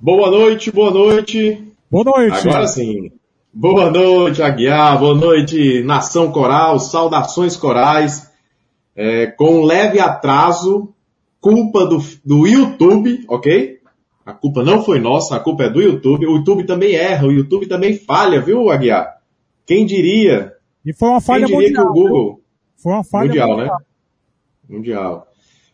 Boa noite, boa noite. Boa noite. Agora sim. Boa noite, Aguiar. Boa noite, Nação Coral. Saudações corais. É, com um leve atraso, culpa do, do YouTube, ok? A culpa não foi nossa, a culpa é do YouTube. O YouTube também erra, o YouTube também falha, viu, Aguiar? Quem diria? E foi uma falha Quem diria mundial. que o Google... Foi uma falha Mundial, né? Mundial.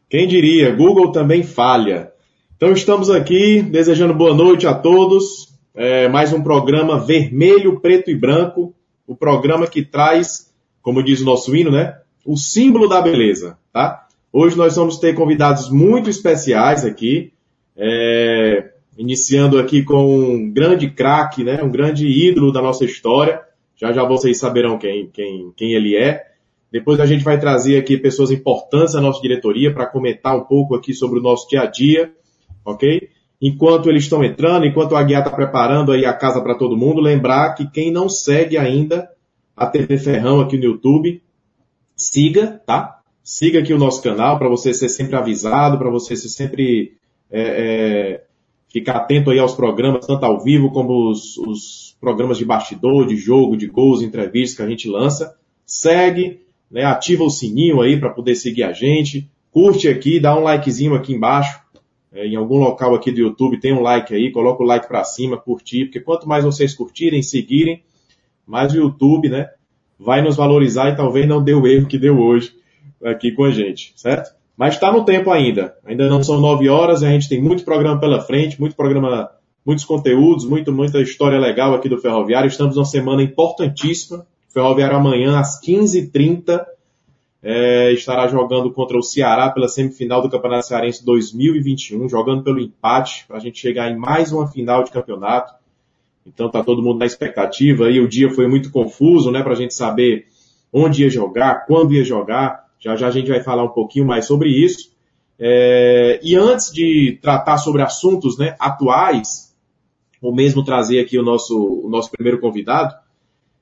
Quem diria? Google também falha. Então estamos aqui desejando boa noite a todos. É, mais um programa vermelho, preto e branco. O programa que traz, como diz o nosso hino, né? O símbolo da beleza, tá? Hoje nós vamos ter convidados muito especiais aqui. É, iniciando aqui com um grande craque, né? Um grande ídolo da nossa história. Já já vocês saberão quem, quem, quem ele é. Depois a gente vai trazer aqui pessoas importantes da nossa diretoria para comentar um pouco aqui sobre o nosso dia a dia, ok? Enquanto eles estão entrando, enquanto o Aguiar está preparando aí a casa para todo mundo, lembrar que quem não segue ainda a TV Ferrão aqui no YouTube, siga, tá? Siga aqui o nosso canal para você ser sempre avisado, para você ser sempre é, é, ficar atento aí aos programas, tanto ao vivo como os, os programas de bastidor, de jogo, de gols, entrevistas que a gente lança. Segue, né, ativa o sininho aí para poder seguir a gente, curte aqui, dá um likezinho aqui embaixo, em algum local aqui do YouTube tem um like aí, coloca o like para cima, curtir, porque quanto mais vocês curtirem, seguirem, mais o YouTube, né, vai nos valorizar e talvez não dê o erro que deu hoje aqui com a gente, certo? Mas está no tempo ainda, ainda não são nove horas, a gente tem muito programa pela frente, muito programa, muitos conteúdos, muito, muita história legal aqui do Ferroviário, estamos numa semana importantíssima, Ferroviário amanhã às 15h30 é, estará jogando contra o Ceará pela semifinal do Campeonato Cearense 2021, jogando pelo empate para a gente chegar em mais uma final de campeonato. Então tá todo mundo na expectativa e o dia foi muito confuso, né, para a gente saber onde ia jogar, quando ia jogar. Já já a gente vai falar um pouquinho mais sobre isso. É, e antes de tratar sobre assuntos né, atuais, ou mesmo trazer aqui o nosso, o nosso primeiro convidado,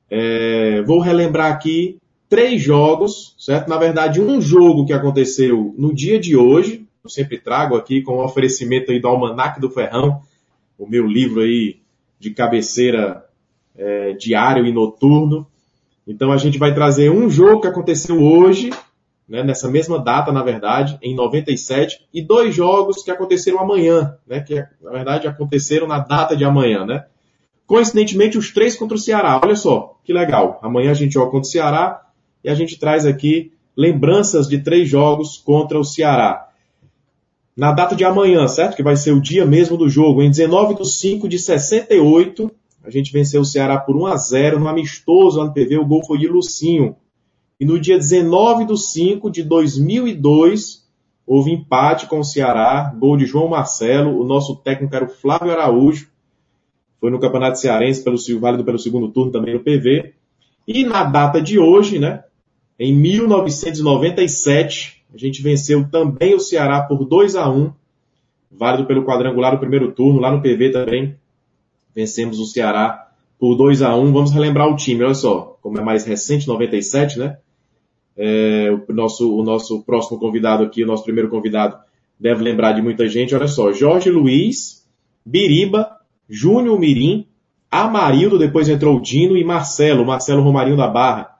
é, vou relembrar aqui três jogos, certo? Na verdade, um jogo que aconteceu no dia de hoje, eu sempre trago aqui com o oferecimento aí do Almanac do Ferrão, o meu livro aí de cabeceira é, diário e noturno. Então a gente vai trazer um jogo que aconteceu hoje, né, nessa mesma data, na verdade, em 97, e dois jogos que aconteceram amanhã, né, que na verdade aconteceram na data de amanhã, né? Coincidentemente, os três contra o Ceará. Olha só, que legal. Amanhã a gente joga contra o Ceará e a gente traz aqui lembranças de três jogos contra o Ceará. Na data de amanhã, certo? Que vai ser o dia mesmo do jogo. Em 19 de 5 de 68, a gente venceu o Ceará por 1 a 0 no amistoso no PV. O gol foi de Lucinho. E no dia 19 de 5 de 2002, houve empate com o Ceará. Gol de João Marcelo. O nosso técnico era o Flávio Araújo. Foi no Campeonato Cearense, pelo, válido pelo segundo turno também no PV. E na data de hoje, né? Em 1997, a gente venceu também o Ceará por 2 a 1 válido pelo quadrangular do primeiro turno, lá no PV também. Vencemos o Ceará por 2 a 1 Vamos relembrar o time, olha só, como é mais recente, 97, né? É, o, nosso, o nosso próximo convidado aqui, o nosso primeiro convidado, deve lembrar de muita gente. Olha só, Jorge Luiz, Biriba, Júnior Mirim, Amarildo, depois entrou o Dino e Marcelo, Marcelo Romarinho da Barra.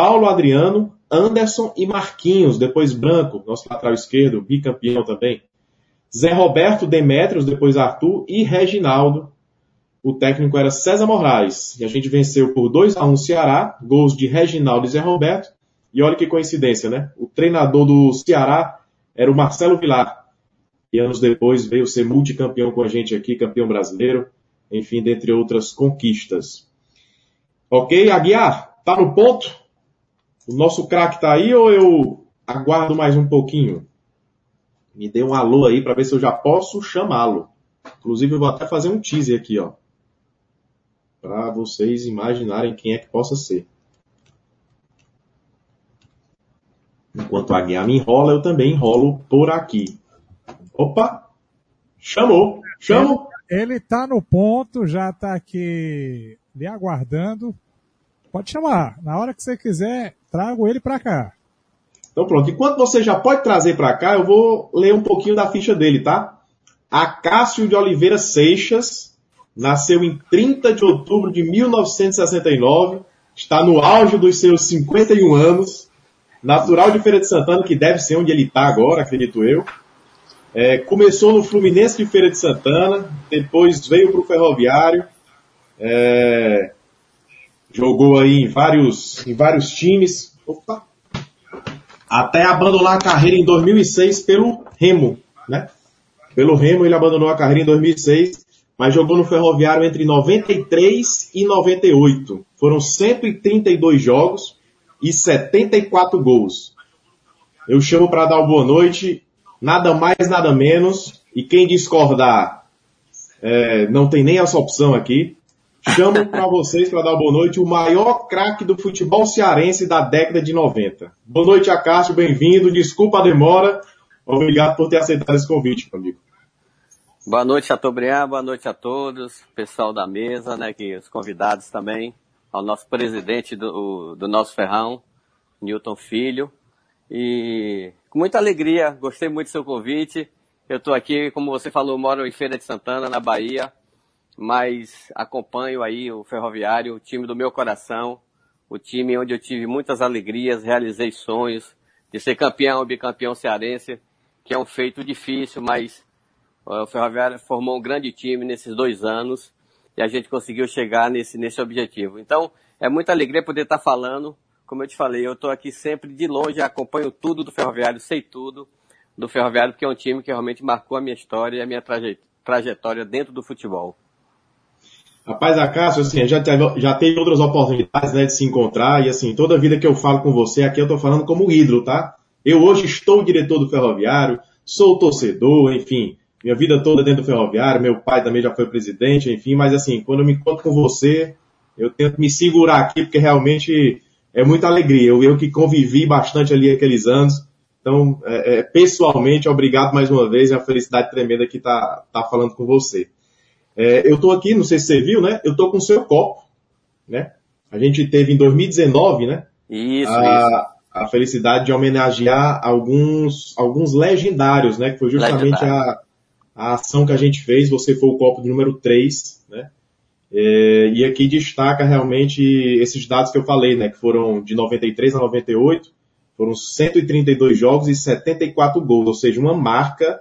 Paulo Adriano, Anderson e Marquinhos, depois Branco, nosso lateral esquerdo, bicampeão também. Zé Roberto, Demetrios, depois Arthur e Reginaldo. O técnico era César Moraes. E a gente venceu por 2 a 1 Ceará, gols de Reginaldo e Zé Roberto. E olha que coincidência, né? O treinador do Ceará era o Marcelo Vilar. E anos depois veio ser multicampeão com a gente aqui, campeão brasileiro. Enfim, dentre outras conquistas. Ok, Aguiar, tá no ponto? O nosso craque tá aí ou eu aguardo mais um pouquinho? Me dê um alô aí para ver se eu já posso chamá-lo. Inclusive eu vou até fazer um teaser aqui, ó. Para vocês imaginarem quem é que possa ser. Enquanto a guia me enrola, eu também enrolo por aqui. Opa! Chamou! Chamo! Ele tá no ponto, já tá aqui lhe aguardando. Pode chamar. Na hora que você quiser, trago ele para cá. Então pronto. Enquanto você já pode trazer para cá, eu vou ler um pouquinho da ficha dele, tá? Acácio de Oliveira Seixas nasceu em 30 de outubro de 1969, está no auge dos seus 51 anos, natural de Feira de Santana, que deve ser onde ele está agora, acredito eu. É, começou no Fluminense de Feira de Santana, depois veio para o Ferroviário, é, jogou aí em vários, em vários times, opa, até abandonar a carreira em 2006 pelo Remo, né? Pelo Remo ele abandonou a carreira em 2006, mas jogou no Ferroviário entre 93 e 98. Foram 132 jogos e 74 gols. Eu chamo para dar uma boa noite, nada mais, nada menos, e quem discordar é, não tem nem essa opção aqui. Chamo para vocês para dar boa noite o maior craque do futebol cearense da década de 90. Boa noite, Acácio, bem-vindo. Desculpa a demora. Obrigado por ter aceitado esse convite, amigo. Boa noite, Chateaubriand. Boa noite a todos, pessoal da mesa, né, que os convidados também, ao nosso presidente do, do nosso ferrão, Newton Filho. E com muita alegria, gostei muito do seu convite. Eu estou aqui, como você falou, moro em Feira de Santana, na Bahia mas acompanho aí o Ferroviário, o time do meu coração, o time onde eu tive muitas alegrias, realizei sonhos de ser campeão, bicampeão cearense, que é um feito difícil, mas o Ferroviário formou um grande time nesses dois anos e a gente conseguiu chegar nesse, nesse objetivo. Então, é muita alegria poder estar falando. Como eu te falei, eu estou aqui sempre de longe, acompanho tudo do Ferroviário, sei tudo do Ferroviário, porque é um time que realmente marcou a minha história e a minha trajetória dentro do futebol. Rapaz, a Cássio, assim, já teve, já teve outras oportunidades, né, de se encontrar, e assim, toda vida que eu falo com você aqui, eu tô falando como ídolo, tá? Eu hoje estou diretor do Ferroviário, sou torcedor, enfim, minha vida toda dentro do Ferroviário, meu pai também já foi presidente, enfim, mas assim, quando eu me encontro com você, eu tento me segurar aqui, porque realmente é muita alegria. Eu, eu que convivi bastante ali aqueles anos, então, é, é, pessoalmente, obrigado mais uma vez, é uma felicidade tremenda que tá, tá falando com você. É, eu estou aqui, não sei se você viu, né? Eu estou com o seu copo, né? A gente teve em 2019, né? Isso, a, isso. a felicidade de homenagear alguns, alguns legendários, né? Que foi justamente a, a ação que a gente fez. Você foi o copo número 3, né? É, e aqui destaca realmente esses dados que eu falei, né? Que foram de 93 a 98, foram 132 jogos e 74 gols, ou seja, uma marca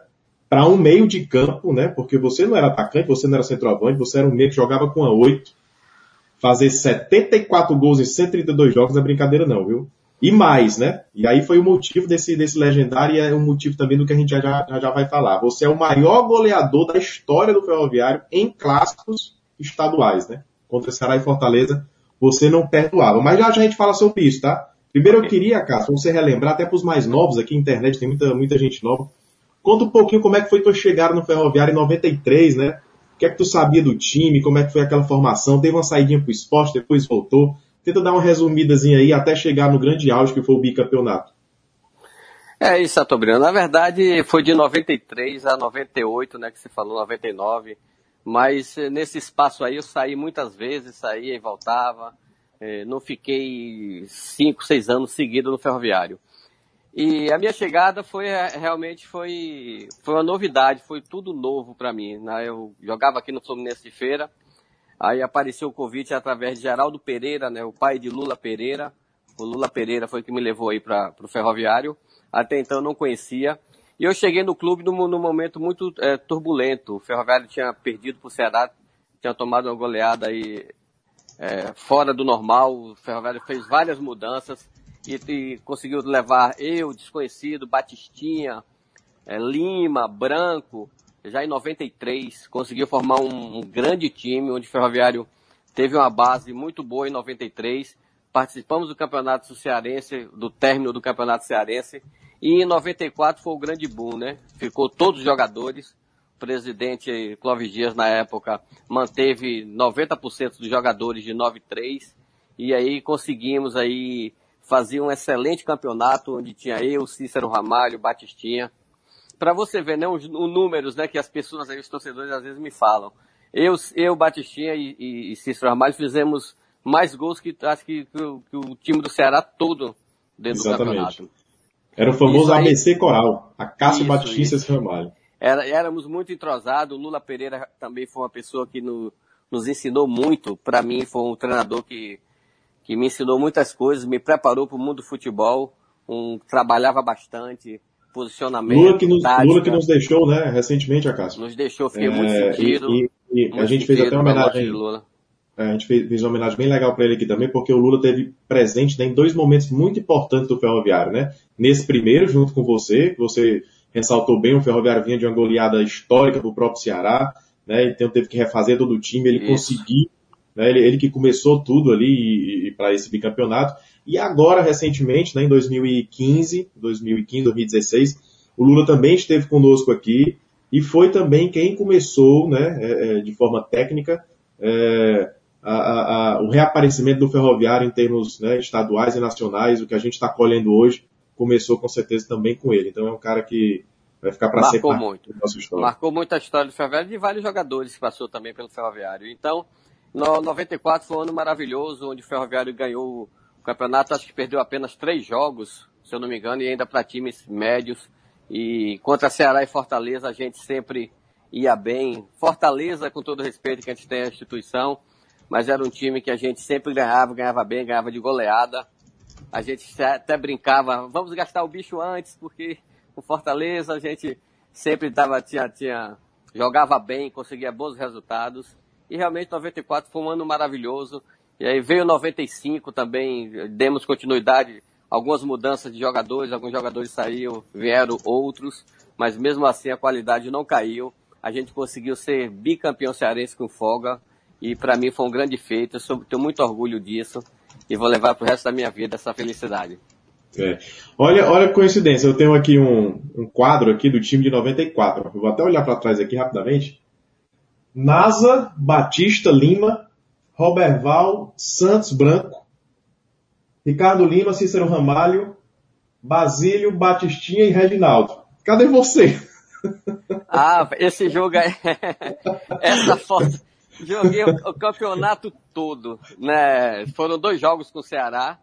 para um meio de campo, né? Porque você não era atacante, você não era centroavante, você era um meio que jogava com a 8. Fazer 74 gols em 132 jogos não é brincadeira não, viu? E mais, né? E aí foi o motivo desse, desse legendário e é o motivo também do que a gente já, já, já vai falar. Você é o maior goleador da história do Ferroviário em clássicos estaduais, né? Contra Ceará e Fortaleza, você não perdoava. Mas já, já a gente fala sobre isso, tá? Primeiro eu queria, Cássio, você relembrar, até para os mais novos aqui, internet tem muita, muita gente nova, Conta um pouquinho como é que foi tua chegada no Ferroviário em 93, né? O que é que tu sabia do time, como é que foi aquela formação? Teve uma saidinha pro esporte, depois voltou. Tenta dar uma resumidazinha aí até chegar no grande auge que foi o bicampeonato. É isso, Atobriano. Na verdade, foi de 93 a 98, né, que você falou, 99. Mas eh, nesse espaço aí eu saí muitas vezes, saía e voltava. Eh, não fiquei cinco, seis anos seguidos no ferroviário. E a minha chegada foi é, realmente foi, foi uma novidade, foi tudo novo para mim. Né? Eu jogava aqui no Fluminense de Feira, aí apareceu o convite através de Geraldo Pereira, né, o pai de Lula Pereira. O Lula Pereira foi que me levou aí para o ferroviário. Até então eu não conhecia. E eu cheguei no clube num, num momento muito é, turbulento. O Ferroviário tinha perdido para o Ceará, tinha tomado uma goleada aí é, fora do normal. O Ferroviário fez várias mudanças e, e conseguiu levar eu, desconhecido, Batistinha, é, Lima, Branco, já em 93, conseguiu formar um, um, grande time, onde o Ferroviário teve uma base muito boa em 93. Participamos do Campeonato Cearense, do término do Campeonato Cearense, e em 94 foi o grande boom, né? Ficou todos os jogadores. O presidente Clóvis Dias, na época, manteve 90% dos jogadores de 93, e aí conseguimos aí fazia um excelente campeonato, onde tinha eu, Cícero Ramalho, Batistinha. Para você ver, né, os, os, números, né, que as pessoas aí, os torcedores às vezes me falam. Eu, eu Batistinha e, e, e Cícero Ramalho fizemos mais gols que acho que, que, o, que o time do Ceará todo dentro Exatamente. do campeonato. Era o famoso aí, ABC Coral, a Cássio Batista e Cícero Ramalho. era, éramos muito entrosados. O Lula Pereira também foi uma pessoa que no, nos ensinou muito. Para mim, foi um treinador que, que me ensinou muitas coisas, me preparou para o mundo do futebol, um, trabalhava bastante, posicionamento. Lula que, nos, Lula que nos deixou, né, recentemente, Acácio. Nos deixou, fiquei é, muito sentido. E, e, e a gente fez até uma homenagem. É, a gente fez, fez uma homenagem bem legal para ele aqui também, porque o Lula teve presente né, em dois momentos muito importantes do Ferroviário, né? Nesse primeiro, junto com você, que você ressaltou bem, o Ferroviário vinha de uma goleada histórica pro próprio Ceará, né? Então teve que refazer todo o time, ele Isso. conseguiu, né? Ele, ele, que começou tudo ali para esse bicampeonato. E agora, recentemente, né, em 2015, 2015, 2016, o Lula também esteve conosco aqui e foi também quem começou, né, é, é, de forma técnica, é, a, a, a, o reaparecimento do ferroviário em termos né, estaduais e nacionais, o que a gente está colhendo hoje, começou com certeza também com ele. Então é um cara que vai ficar para sempre muito. nossa história. Marcou muito a história do ferroviário e de vários jogadores que passou também pelo ferroviário. Então, no 94 foi um ano maravilhoso, onde o ferroviário ganhou o campeonato acho que perdeu apenas três jogos, se eu não me engano, e ainda para times médios. E contra Ceará e Fortaleza a gente sempre ia bem. Fortaleza, com todo o respeito que a gente tem à instituição, mas era um time que a gente sempre ganhava, ganhava bem, ganhava de goleada. A gente até brincava, vamos gastar o bicho antes, porque o Fortaleza a gente sempre tava, tinha, tinha, jogava bem, conseguia bons resultados. E realmente 94 foi um ano maravilhoso. E aí veio 95 também, demos continuidade, algumas mudanças de jogadores, alguns jogadores saíram, vieram outros, mas mesmo assim a qualidade não caiu. A gente conseguiu ser bicampeão cearense com folga e para mim foi um grande feito. Eu tenho muito orgulho disso e vou levar para o resto da minha vida essa felicidade. É. Olha, olha a coincidência, eu tenho aqui um, um quadro aqui do time de 94. Eu vou até olhar para trás aqui rapidamente. NASA, Batista, Lima, Roberval, Santos Branco, Ricardo Lima, Cícero Ramalho, Basílio, Batistinha e Reginaldo. Cadê você? Ah, esse jogo aí, essa foto, joguei o, o, campeonato todo, né? Foram dois jogos com o Ceará.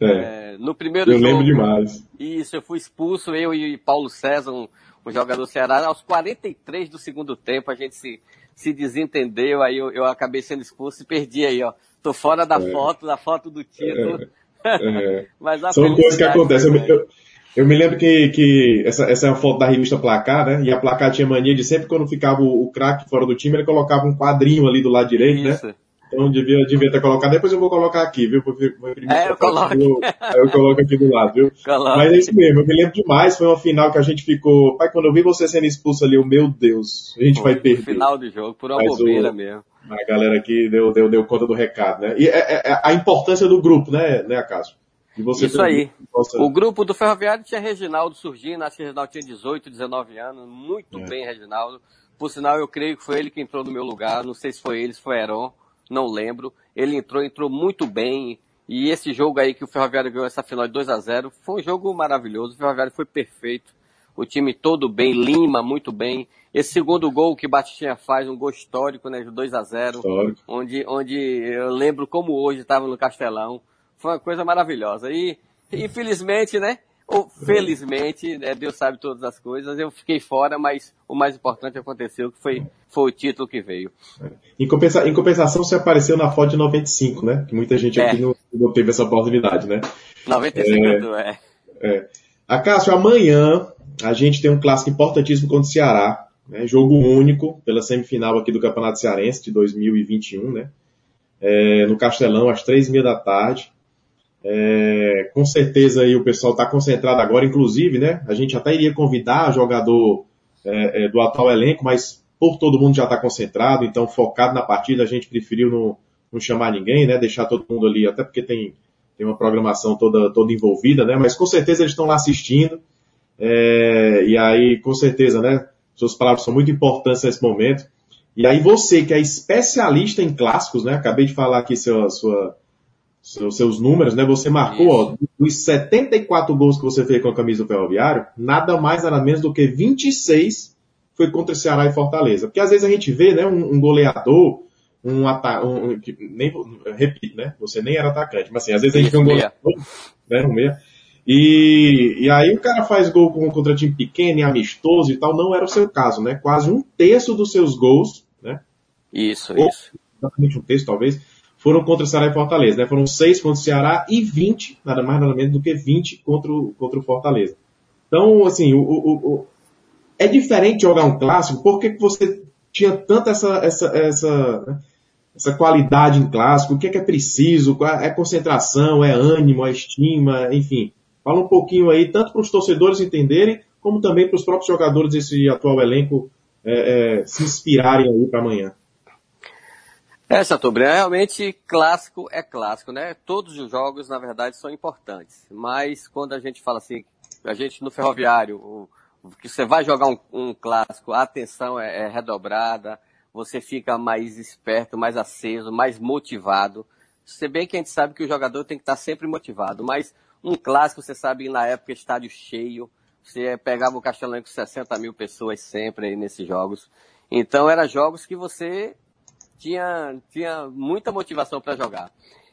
É, é, no primeiro eu jogo. Eu lembro demais. Isso, eu fui expulso, eu e Paulo César, um, um jogador do Ceará. Aos 43 do segundo tempo, a gente se se desentendeu, aí eu, eu acabei sendo expulso e perdi aí, ó. Tô fora da é. foto, da foto do título. É. é. Mas São coisas que acontecem. Eu, eu, eu, me lembro que, que essa, essa é a foto da revista Placar, né? E a Placar tinha mania de sempre quando ficava o, o craque fora do time, ele colocava um quadrinho ali do lado direito, né? Isso. né? Então devia, devia ter colocado. Depois eu vou colocar aqui, viu? É, eu coloco. Eu, eu coloco aqui do lado, viu? Coloque. Mas é isso mesmo, eu me lembro demais. Foi uma final que a gente ficou. Pai, quando eu vi você sendo expulso ali, o meu Deus, a gente Pô, vai perder. Final do jogo, por uma Mas bobeira o, mesmo. A galera aqui deu, deu, deu conta do recado, né? E é, é, é a importância do grupo, né, né, Acaso? Isso aí. O grupo do Ferroviário tinha Reginaldo surgindo, acho que Reginaldo tinha 18, 19 anos, muito é. bem, Reginaldo. Por sinal, eu creio que foi ele que entrou no meu lugar, não sei se foi ele, se foi Heron não lembro. Ele entrou, entrou muito bem. E esse jogo aí que o Ferroviário ganhou essa final de 2 a 0 foi um jogo maravilhoso. O Ferroviário foi perfeito. O time todo bem, Lima muito bem. Esse segundo gol que Batistinha faz, um gol histórico, né, de 2 a 0 onde, onde eu lembro como hoje estava no Castelão. Foi uma coisa maravilhosa. E, infelizmente, né, felizmente, né, Deus sabe todas as coisas, eu fiquei fora, mas o mais importante aconteceu, que foi, foi o título que veio. Em, compensa, em compensação, você apareceu na foto de 95, né? Que muita gente aqui é. não, não, teve essa oportunidade, né? 95 é. é. é. Acácio, amanhã a gente tem um clássico importantíssimo contra o Ceará, né? Jogo único pela semifinal aqui do Campeonato Cearense de 2021, né? É, no Castelão, às três e meia da tarde. É, com certeza aí o pessoal está concentrado agora, inclusive, né? A gente até iria convidar jogador é, é, do atual elenco, mas por todo mundo já está concentrado, então focado na partida, a gente preferiu não, não, chamar ninguém, né? Deixar todo mundo ali, até porque tem, tem uma programação toda, toda envolvida, né? Mas com certeza eles estão lá assistindo. É, e aí, com certeza, né? Suas palavras são muito importantes nesse momento. E aí você, que é especialista em clássicos, né? Acabei de falar aqui sua, sua seus, seus números, né? Você marcou, ó, dos 74 gols que você fez com a camisa do Ferroviário, nada mais, nada menos do que 26 foi contra Ceará e Fortaleza. Porque às vezes a gente vê, né, um, um goleador, um atacante, um, nem, repito, né? Você nem era atacante, mas assim, às vezes a gente vê um goleador, né, um meia, E, e aí o cara faz gol contra time pequeno e amistoso e tal, não era o seu caso, né? Quase um terço dos seus gols, né? Isso, Ou, isso. Exatamente um terço, talvez, foram contra o Ceará e Fortaleza, né? Foram seis contra o Ceará e 20, nada mais nada menos do que 20 contra o, contra o Fortaleza. Então, assim, o, o, o é diferente jogar um clássico, por que você tinha tanta essa, essa, essa, né? essa qualidade em clássico, o que é, que é preciso, é concentração, é ânimo, é estima, enfim. Fala um pouquinho aí, tanto para os torcedores entenderem, como também para os próprios jogadores desse atual elenco é, é, se inspirarem aí para amanhã. É, Satubra, realmente clássico é clássico, né? Todos os jogos, na verdade, são importantes. Mas quando a gente fala assim, a gente no ferroviário, que você vai jogar um, um clássico, a atenção é, é redobrada, você fica mais esperto, mais aceso, mais motivado. Se bem que a gente sabe que o jogador tem que estar sempre motivado, mas um clássico, você sabe, na época, estádio cheio. Você pegava o Castelão com 60 mil pessoas sempre aí nesses jogos. Então, eram jogos que você tinha, tinha muita motivação para jogar.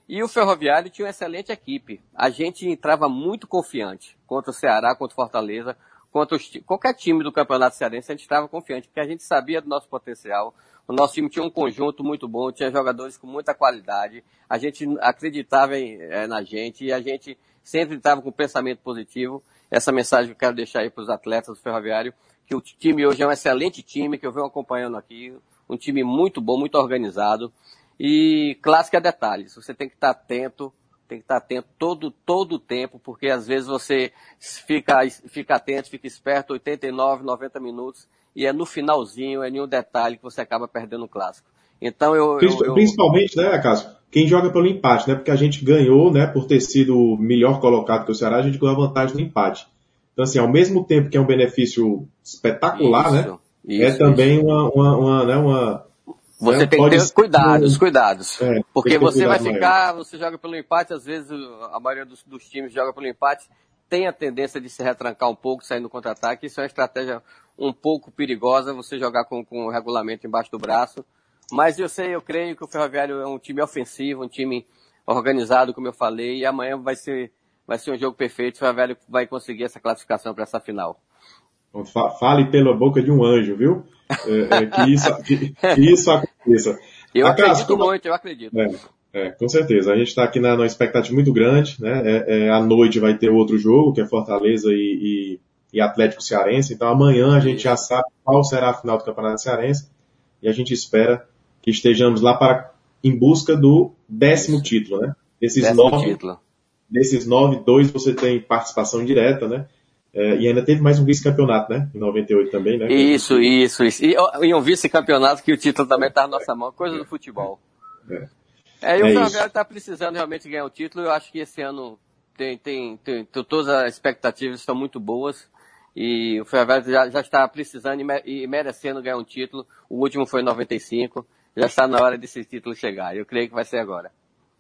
E o Ferroviário tinha uma excelente equipe. A gente entrava muito confiante contra o Ceará, contra o Fortaleza, contra os, qualquer time do Campeonato Cearense, a gente estava confiante, porque a gente sabia do nosso potencial. O nosso time tinha um conjunto muito bom, tinha jogadores com muita qualidade. A gente acreditava em, é, na gente e a gente sempre estava com pensamento positivo. Essa mensagem que eu quero deixar aí para os atletas do Ferroviário, que o time hoje é um excelente time, que eu venho acompanhando aqui, um time muito bom, muito organizado. E clássico é detalhes, você tem que estar atento, tem que estar atento todo, todo o tempo, porque às vezes você fica, fica atento, fica esperto, 89, 90 minutos, e é no finalzinho, é nenhum detalhe que você acaba perdendo o clássico. Então eu, eu, Principalmente, né, Cássio? Quem joga pelo empate, né? Porque a gente ganhou, né, por ter sido melhor colocado que o Ceará, a gente ganhou a vantagem no empate. Então, assim, ao mesmo tempo que é um benefício espetacular, isso, né? Isso, é também isso. uma, uma, uma, né, uma você né, tem que ter cuidados, cuidados. É, porque você vai ficar, maior. você joga pelo empate, às vezes a maioria dos, dos, times joga pelo empate, tem a tendência de se retrancar um pouco, sair no contra-ataque. Isso é uma estratégia um pouco perigosa, você jogar com, com o regulamento embaixo do braço. Mas eu sei, eu creio que o Ferroviário é um time ofensivo, um time organizado, como eu falei, e amanhã vai ser, vai ser um jogo perfeito. O Ferroviário vai conseguir essa classificação para essa final. Fale pela boca de um anjo, viu? É, é, que, isso, que, que, isso aconteça. Eu acredito muito, eu acredito. É, é, com certeza. A gente está aqui na, numa expectativa muito grande, né? É, é, à noite vai ter outro jogo, que é Fortaleza e, e, e Atlético Cearense. Então amanhã a gente já sabe qual será a final do Campeonato Cearense e a gente espera que estejamos lá para em busca do décimo título, né? Desses décimo nove, título. desses nove, dois você tem participação direta, né? É, e ainda teve mais um vice-campeonato, né? Em 98 também, né? Isso, isso, isso. E, e um vice-campeonato que o título também está na nossa mão, coisa do futebol. É, é e o é Ferroviário está precisando realmente ganhar o título. Eu acho que esse ano tem, tem, tem, tem todas as expectativas estão muito boas. E o Ferroviário já, já está precisando e, merecendo ganhar um título. O último foi em 95 já está na hora desse título chegar. Eu creio que vai ser agora.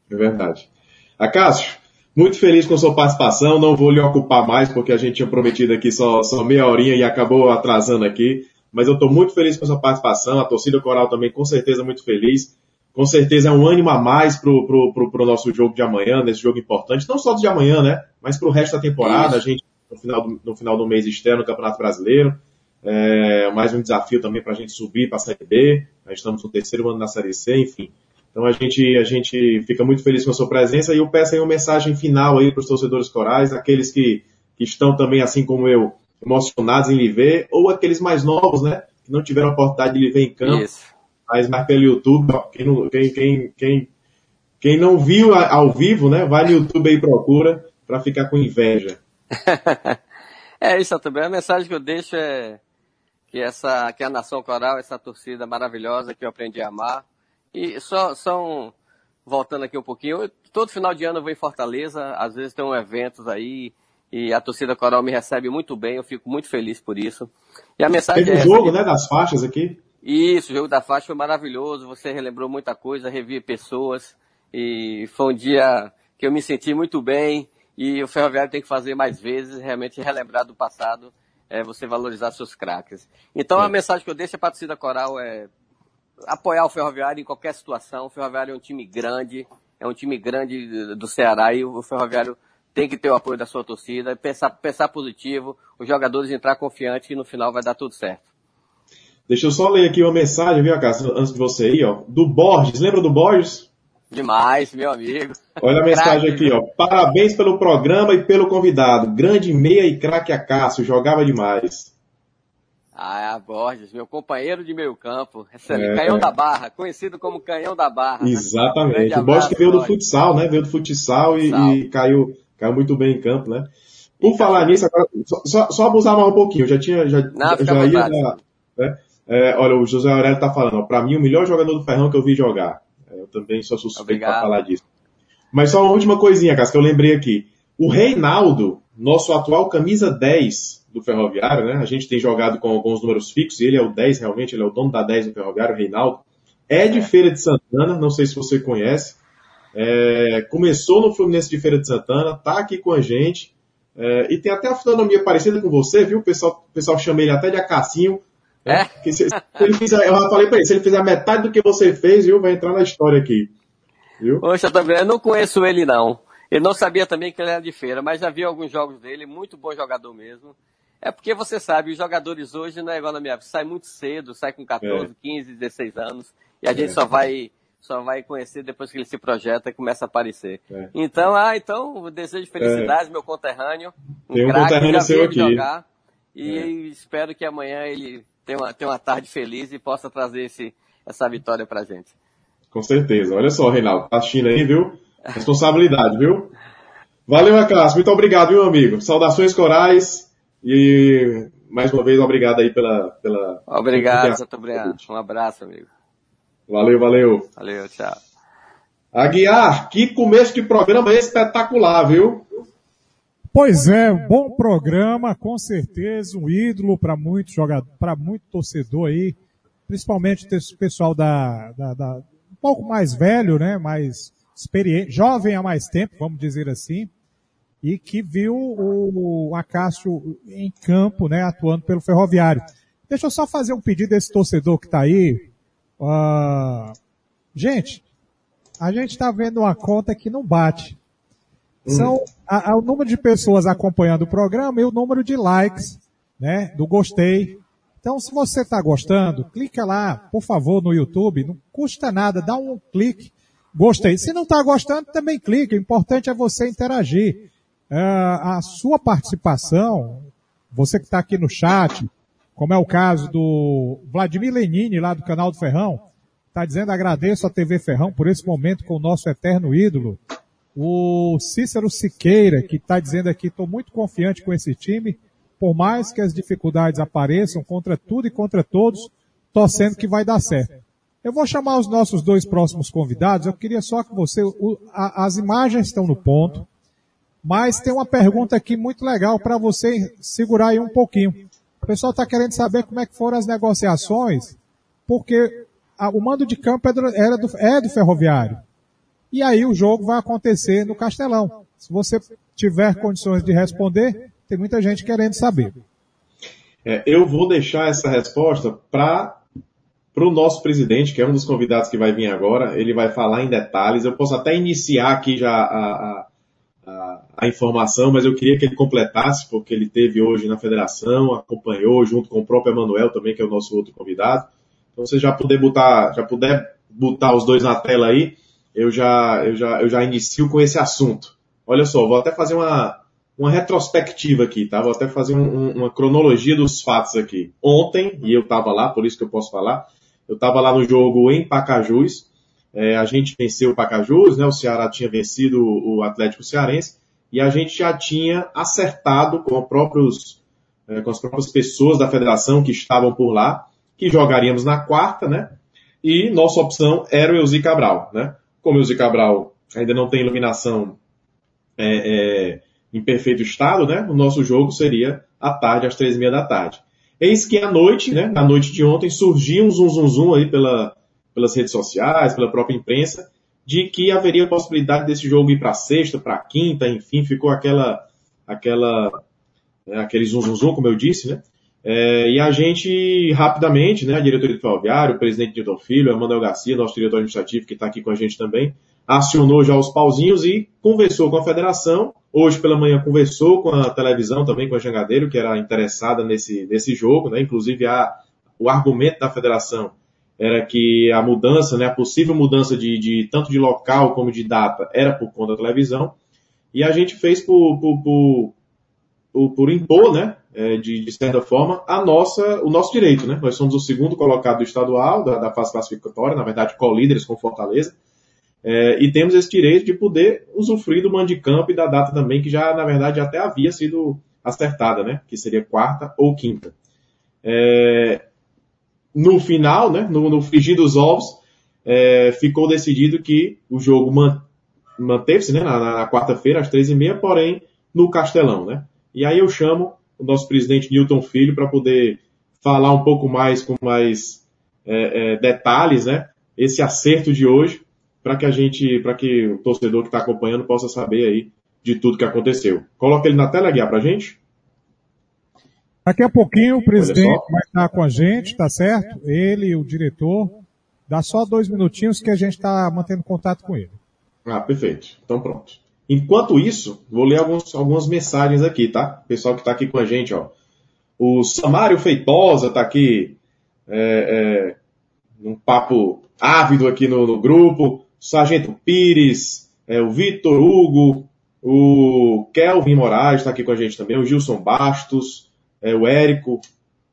É verdade. Acácio, muito feliz com a sua participação. Não vou lhe ocupar mais, porque a gente tinha prometido aqui só, só meia horinha e acabou atrasando aqui. Mas eu estou muito feliz com a sua participação. A torcida coral também, com certeza, muito feliz. Com certeza é um ânimo a mais pro, pro, pro, pro nosso jogo de amanhã, nesse jogo importante. Não só de amanhã, né? Mas pro resto da temporada. A gente, no final, do, no final do mês, externo no Campeonato Brasileiro. É, mais um desafio também para a gente subir para a Série B. Nós estamos no terceiro ano da Série C, enfim. Então a gente, a gente fica muito feliz com a sua presença e eu peço aí uma mensagem final aí para os torcedores corais, aqueles que, que estão também, assim como eu, emocionados em lhe ver, ou aqueles mais novos, né, que não tiveram a oportunidade de lhe ver em campo, Isso. mas mais pelo YouTube, quem, não, quem, quem, quem, quem não viu ao vivo, né, vai no YouTube aí e procura para ficar com inveja. é isso também. A mensagem que eu deixo é que essa que a nação coral, essa torcida maravilhosa que eu aprendi a amar. E só são voltando aqui um pouquinho, eu, todo final de ano eu vou em Fortaleza, às vezes tem um eventos aí e a torcida coral me recebe muito bem, eu fico muito feliz por isso. E a mensagem Teve é o jogo, né, das faixas aqui? Isso, o jogo da faixa foi maravilhoso, você relembrou muita coisa, revi pessoas e foi um dia que eu me senti muito bem e o Ferroviário tem que fazer mais vezes, realmente relembrar do passado é você valorizar seus craques. Então a mensagem que eu deixo para a torcida coral é apoiar o Ferroviário em qualquer situação. O Ferroviário é um time grande, é um time grande do Ceará e o Ferroviário tem que ter o apoio da sua torcida, pensar, pensar positivo, os jogadores entrar confiantes e no final vai dar tudo certo. Deixa eu só ler aqui uma mensagem, viu, Cássio, antes de você ir, ó, do Borges. Lembra do Borges? Demais, meu amigo. Olha a mensagem aqui, ó. Parabéns pelo programa e pelo convidado. Grande meia e craque Cássio, jogava demais. Ah, Borges, meu companheiro de meio campo. É, canhão da Barra, conhecido como Canhão da Barra. Exatamente. O Borges que veio do futsal, né? Veio do futsal, e, e, caiu, caiu muito bem em campo, né? Por falar nisso, agora, só, só abusar mais um pouquinho, já tinha, já, Não, já ia, na, né? é, olha, o José Aurélio tá falando, para mim o melhor jogador do Ferrão que eu vi jogar. Eu também sou suspeito para falar disso. Mas só uma última coisinha, Cássio, que eu lembrei aqui. O Reinaldo, nosso atual camisa 10 do Ferroviário, né? A gente tem jogado com alguns números fixos, e ele é o 10 realmente, ele é o dono da 10 do Ferroviário, o Reinaldo. É de Feira de Santana, não sei se você conhece. É, começou no Fluminense de Feira de Santana, tá aqui com a gente. É, e tem até a fisionomia parecida com você, viu? O pessoal, o pessoal chama ele até de Acassinho. É? Se, se, ele fizer, eu já falei pra ele, se ele fizer metade do que você fez, viu, vai entrar na história aqui. Viu? Poxa, também, eu não conheço ele não. Eu não sabia também que ele era de feira, mas já vi alguns jogos dele, muito bom jogador mesmo. É porque você sabe, os jogadores hoje não é igual na minha época, sai muito cedo, sai com 14, é. 15, 16 anos, e a gente é. só vai só vai conhecer depois que ele se projeta e começa a aparecer. É. Então, ah, então, desejo felicidades, é. meu conterrâneo. Um Tem um craque, conterrâneo seu aqui. Jogar, e é. espero que amanhã ele tenha uma, tenha uma tarde feliz e possa trazer esse, essa vitória pra gente. Com certeza. Olha só, Reinaldo, tá assistindo aí, viu? Responsabilidade, viu? Valeu, Acácio. Muito obrigado, meu amigo. Saudações corais. E mais uma vez, obrigado aí pela. pela obrigado, Chateaubriand. Um abraço, amigo. Valeu, valeu. Valeu, tchau. Aguiar, que começo de programa espetacular, viu? Pois é, bom programa, com certeza, um ídolo para muito jogador, para muito torcedor aí, principalmente esse pessoal da, da, da, um pouco mais velho, né, mais experiente, jovem há mais tempo, vamos dizer assim e que viu o Acácio em campo, né, atuando pelo Ferroviário. Deixa eu só fazer um pedido desse torcedor que está aí. Uh, gente, a gente está vendo uma conta que não bate. Hum. São a, a, o número de pessoas acompanhando o programa e o número de likes, né, do gostei. Então, se você está gostando, clica lá, por favor, no YouTube. Não custa nada, dá um clique. Gostei. Se não está gostando, também clica. O importante é você interagir. É, a sua participação, você que está aqui no chat, como é o caso do Vladimir Lenini, lá do canal do Ferrão, está dizendo agradeço à TV Ferrão por esse momento com o nosso eterno ídolo. O Cícero Siqueira, que está dizendo aqui, estou muito confiante com esse time, por mais que as dificuldades apareçam contra tudo e contra todos, torcendo que vai dar certo. Eu vou chamar os nossos dois próximos convidados, eu queria só que você, o, a, as imagens estão no ponto, mas tem uma pergunta aqui muito legal para você segurar aí um pouquinho. O pessoal está querendo saber como é que foram as negociações, porque a, o mando de campo é era do, é do ferroviário. E aí o jogo vai acontecer no Castelão. Se você tiver condições de responder, tem muita gente querendo saber. É, eu vou deixar essa resposta para para o nosso presidente, que é um dos convidados que vai vir agora. Ele vai falar em detalhes. Eu posso até iniciar aqui já a, a a, informação, mas eu queria que ele completasse, porque ele teve hoje na federação, acompanhou junto com o próprio Emanuel também, que é o nosso outro convidado. Então, se já puder botar, já puder botar os dois na tela aí, eu já, eu já, eu já inicio com esse assunto. Olha só, vou até fazer uma, uma retrospectiva aqui, tá? Vou até fazer um, uma cronologia dos fatos aqui. Ontem, e eu estava lá, por isso que eu posso falar, eu estava lá no jogo em Pacajus, é, a gente venceu o Pacajus, né? O Ceará tinha vencido o Atlético Cearense e a gente já tinha acertado com, próprios, é, com as próprias pessoas da federação que estavam por lá que jogaríamos na quarta, né? E nossa opção era o Elzi Cabral, né? Como o Elzi Cabral ainda não tem iluminação é, é, em perfeito estado, né? O nosso jogo seria à tarde, às três e meia da tarde. Eis que à noite, né? Na noite de ontem, surgiu um zum zum zum aí pela, pelas redes sociais, pela própria imprensa, de que haveria possibilidade desse jogo ir para sexta, para quinta, enfim, ficou aquela, aquela, né, aquele zum, zum, zum, como eu disse, né? É, e a gente, rapidamente, né, a diretoria do Ferroviário, o presidente Newton Filho, Emanuel Garcia, nosso diretor administrativo, que está aqui com a gente também, acionou já os pauzinhos e conversou com a federação. Hoje pela manhã conversou com a televisão também, com a Jangadeiro, que era interessada nesse, nesse jogo, né? Inclusive a, o argumento da federação era que a mudança, né, a possível mudança de, de tanto de local como de data era por conta da televisão. E a gente fez por, por, por, por, por impor, né, é, de, de, certa forma, a nossa, o nosso direito, né? Nós somos o segundo colocado do estadual, da, da fase classificatória, na verdade, co-líderes com Fortaleza. É, e temos esse direito de poder usufruir do campo e da data também, que já, na verdade, até havia sido acertada, né? Que seria quarta ou quinta. É, no final, né? No, no frigir dos ovos, é, ficou decidido que o jogo man, manteve-se, né? Na, na quarta-feira, às três e meia, porém, no Castelão, né? E aí eu chamo o nosso presidente Newton Filho para poder falar um pouco mais, com mais é, é, detalhes, né? Esse acerto de hoje para que a gente, para que o torcedor que está acompanhando possa saber aí de tudo que aconteceu. Coloca ele na tela, Guiar, para a gente. Daqui a pouquinho o presidente vai estar com a gente, tá certo? Ele, o diretor. Dá só dois minutinhos que a gente está mantendo contato com ele. Ah, perfeito. Então pronto. Enquanto isso, vou ler alguns, algumas mensagens aqui, tá? Pessoal que está aqui com a gente, ó. O Samário Feitosa está aqui, é, é, num papo ávido aqui no, no grupo. Sargento Pires, é, o Vitor Hugo, o Kelvin Moraes está aqui com a gente também, o Gilson Bastos, é, o Érico,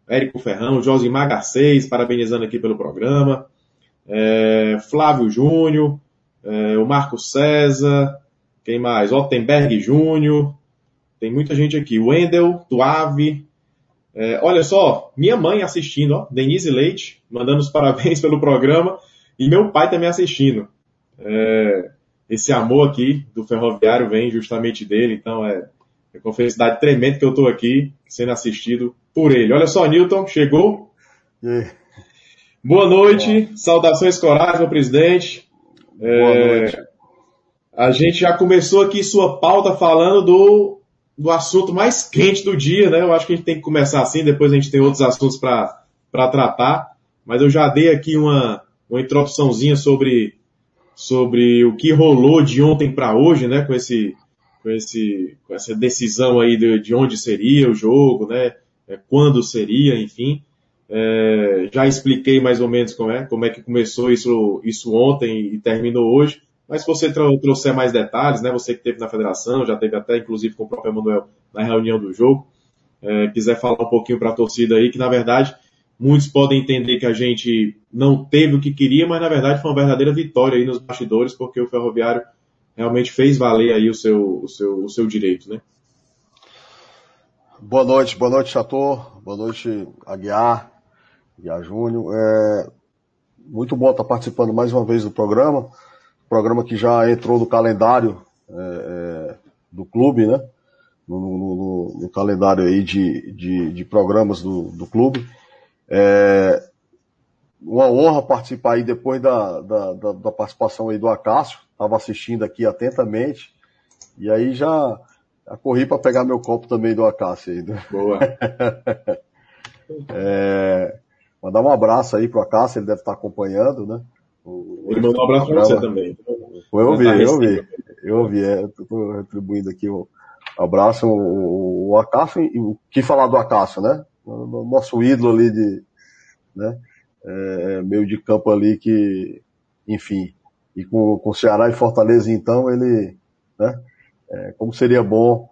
Érico Ferrão, o Josimar Garcês, parabenizando aqui pelo programa, é, Flávio Júnior, é, o Marco César, quem mais? Ottenberg Júnior, tem muita gente aqui, Wendel, Tuave, é, olha só, minha mãe assistindo, ó, Denise Leite, mandando os parabéns pelo programa, e meu pai também assistindo. É, esse amor aqui do ferroviário vem justamente dele, então é, é com felicidade tremenda que eu estou aqui sendo assistido por ele. Olha só, Newton, chegou? Boa noite, saudações corais, meu presidente. É, Boa noite. A gente já começou aqui sua pauta falando do, do assunto mais quente do dia, né? Eu acho que a gente tem que começar assim, depois a gente tem outros assuntos para tratar. Mas eu já dei aqui uma, uma introduçãozinha sobre sobre o que rolou de ontem para hoje, né, com esse, com esse, com essa decisão aí de, de onde seria o jogo, né, é, quando seria, enfim. É, já expliquei mais ou menos como é, como é que começou isso, isso ontem e terminou hoje. Mas se você trouxer mais detalhes, né, você que teve na federação, já teve até inclusive com o próprio Emanuel na reunião do jogo, é, quiser falar um pouquinho para a torcida aí, que na verdade Muitos podem entender que a gente não teve o que queria, mas na verdade foi uma verdadeira vitória aí nos bastidores, porque o Ferroviário realmente fez valer aí o seu, o seu, o seu direito, né? Boa noite, boa noite, Chator, boa noite, Aguiar, Aguiar Júnior. É muito bom estar participando mais uma vez do programa, programa que já entrou no calendário é, é, do clube, né? No, no, no, calendário aí de, de, de programas do, do clube. É uma honra participar aí depois da, da, da, da participação aí do Acácio. Estava assistindo aqui atentamente. E aí já, já corri para pegar meu copo também do Acácio aí. Né? Boa. é, mandar um abraço aí pro Acácio, ele deve estar acompanhando, né? O, ele mandou um abraço para você também. Eu ouvi, eu ouvi. Eu ouvi, é, estou retribuindo aqui o abraço. O, o, o Acácio, o que falar do Acácio, né? Nosso ídolo ali de, né, é, é, meio de campo ali que, enfim, e com, com Ceará e Fortaleza então ele, né, é, como seria bom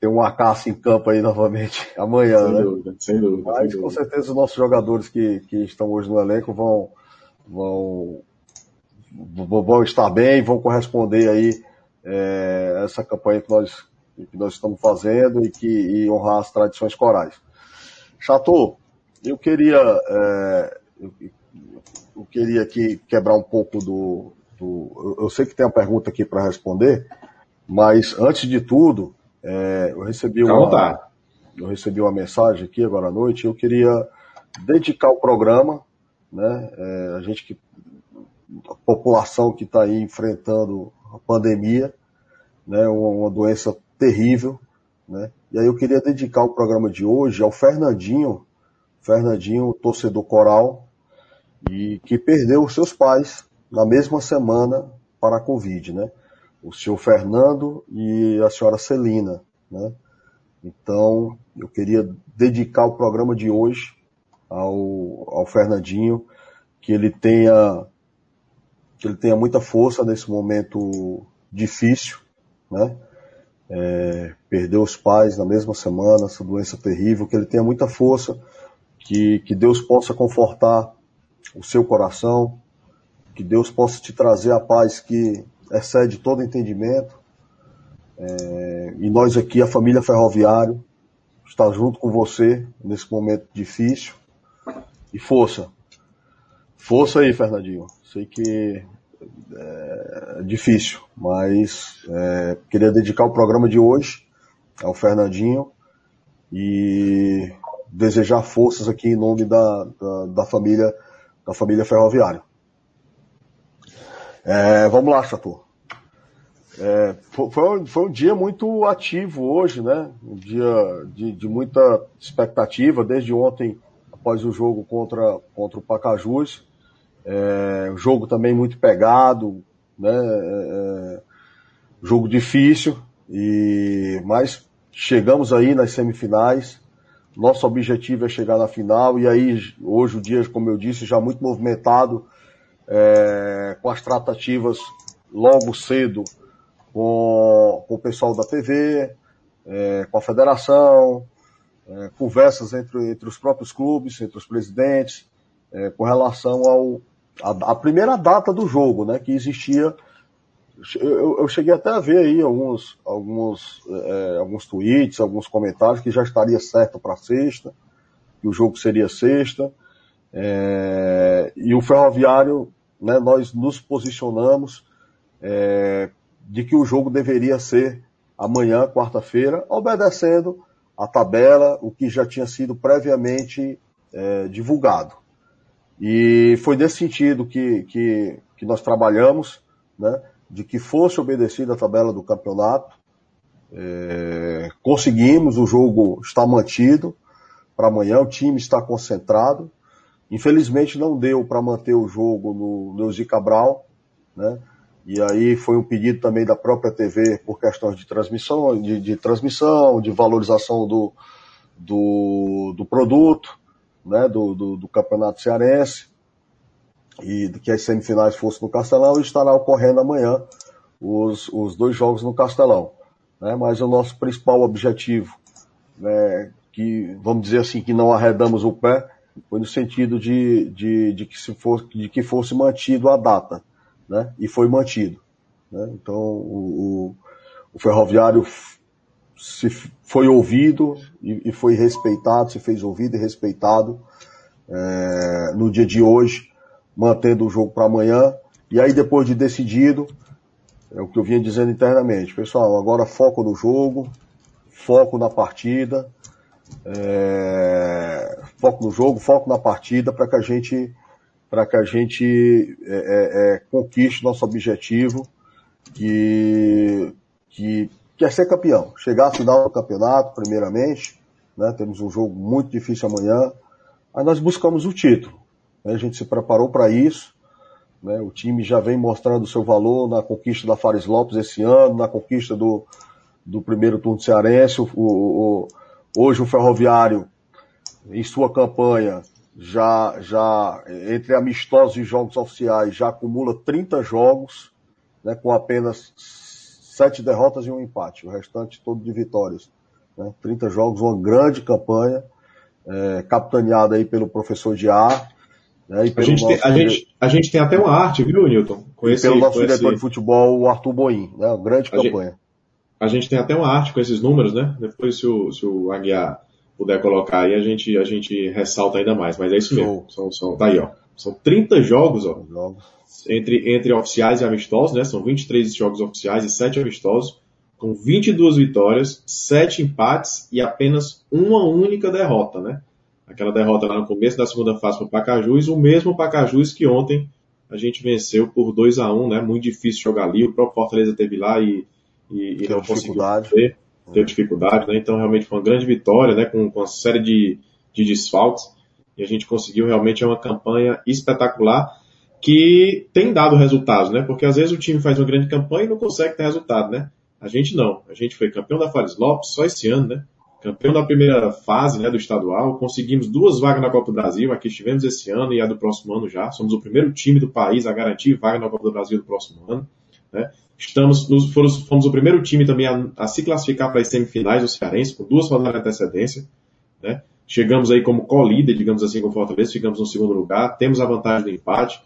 ter um Acácio em campo aí novamente amanhã, sem né? Dúvida, sem dúvida. Mas sem dúvida. com certeza os nossos jogadores que, que estão hoje no elenco vão, vão, vão estar bem, vão corresponder aí é, essa campanha que nós, que nós estamos fazendo e que e honrar as tradições corais. Chato, eu queria, é, eu, eu, queria aqui quebrar um pouco do, do eu, sei que tem uma pergunta aqui para responder, mas antes de tudo, é, eu recebi uma, eu recebi uma mensagem aqui agora à noite. Eu queria dedicar o programa, né? É, a gente que a população que está aí enfrentando a pandemia, né? Uma, uma doença terrível, né? E aí eu queria dedicar o programa de hoje ao Fernandinho, Fernandinho, torcedor coral, e que perdeu os seus pais na mesma semana para a Covid, né? O senhor Fernando e a senhora Celina, né? Então, eu queria dedicar o programa de hoje ao, ao Fernandinho, que ele tenha que ele tenha muita força nesse momento difícil, né? É, perdeu os pais na mesma semana, essa doença terrível, que ele tenha muita força, que, que Deus possa confortar o seu coração, que Deus possa te trazer a paz que excede todo entendimento. É, e nós aqui, a família Ferroviário, está junto com você nesse momento difícil. E força. Força aí, Fernandinho. Sei que é difícil, mas é, queria dedicar o programa de hoje ao Fernandinho e desejar forças aqui em nome da, da, da família da família ferroviária. É, vamos lá, Chateau. É, foi, um, foi, um, dia muito ativo hoje, né? Um dia de, de, muita expectativa, desde ontem, após o jogo contra, contra o Pacajus. É, jogo também muito pegado, né? É, é jogo difícil, e mas chegamos aí nas semifinais. Nosso objetivo é chegar na final, e aí hoje o dia, como eu disse, já muito movimentado, é, com as tratativas logo cedo com, com o pessoal da TV, é, com a federação, é, conversas entre, entre os próprios clubes, entre os presidentes, é, com relação ao a, a, primeira data do jogo, né, que existia. Eu, eu cheguei até a ver aí alguns, alguns, é, alguns tweets, alguns comentários que já estaria certo para sexta, que o jogo seria sexta. É, e o Ferroviário, né, nós nos posicionamos é, de que o jogo deveria ser amanhã, quarta-feira, obedecendo a tabela, o que já tinha sido previamente é, divulgado. E foi nesse sentido que, que, que nós trabalhamos, né, de que fosse obedecida a tabela do campeonato. É, conseguimos, o jogo está mantido para amanhã, o time está concentrado. Infelizmente não deu para manter o jogo no Neuzi Cabral, né? E aí foi um pedido também da própria TV por questões de transmissão, de, de transmissão, de valorização do, do, do produto, né, do, do, do, campeonato cearense, e que as semifinais fossem no Castelão, e estará ocorrendo amanhã os, os dois jogos no Castelão. Né, mas o nosso principal objetivo, né, que vamos dizer assim, que não arredamos o pé, foi no sentido de, de, de, que, se fosse, de que fosse mantido a data né? E foi mantido. Né? Então o, o, o ferroviário se foi ouvido e, e, foi respeitado, se fez ouvido e respeitado é, no dia de hoje, mantendo o jogo para amanhã. E aí depois de decidido, é o que eu vinha dizendo internamente, pessoal, agora foco no jogo, foco na partida, é, foco no jogo, foco na partida para que a gente para que a gente é, é, conquiste nosso objetivo, que, que, que é ser campeão. Chegar à final do campeonato, primeiramente, né, temos um jogo muito difícil amanhã, aí nós buscamos o título. Né, a gente se preparou para isso, né, o time já vem mostrando seu valor na conquista da Fares Lopes esse ano, na conquista do, do primeiro turno cearense. O, o, o, hoje o Ferroviário, em sua campanha, já, já entre amistosos e jogos oficiais, já acumula 30 jogos, né, com apenas sete derrotas e um empate, o restante todo de vitórias. Né, 30 jogos, uma grande campanha, é, capitaneada aí pelo professor Diar. Né, a, gente tem, a, gente, a gente tem até uma arte, viu, Newton? Com esse, pelo nosso diretor esse... de futebol, o Arthur Boim, né, uma grande a campanha. Gente, a gente tem até uma arte com esses números, né? Depois, se o, se o Aguiar puder colocar aí, a gente, a gente ressalta ainda mais. Mas é isso mesmo. São, são, tá aí, ó. São 30 jogos, ó. Entre, entre oficiais e amistosos, né? São 23 jogos oficiais e 7 amistosos, com 22 vitórias, 7 empates e apenas uma única derrota, né? Aquela derrota lá no começo da segunda fase para o Pacajus, o mesmo Pacajus que ontem a gente venceu por 2 a 1 né? Muito difícil jogar ali, o próprio Fortaleza teve lá e, e, e não conseguiu fazer teve dificuldade, né? Então realmente foi uma grande vitória, né? Com, com uma série de, de desfalques e a gente conseguiu realmente uma campanha espetacular que tem dado resultados, né? Porque às vezes o time faz uma grande campanha e não consegue ter resultado, né? A gente não. A gente foi campeão da Fares Lopes só esse ano, né? Campeão da primeira fase, né, do estadual. Conseguimos duas vagas na Copa do Brasil. Aqui estivemos esse ano e a do próximo ano já. Somos o primeiro time do país a garantir vaga na Copa do Brasil do próximo ano, né? Estamos, nos, fomos, fomos, o primeiro time também a, a se classificar para as semifinais do Cearense, com duas rodadas de antecedência, né? Chegamos aí como co-líder, digamos assim, com o Fortaleza, ficamos no segundo lugar, temos a vantagem do empate.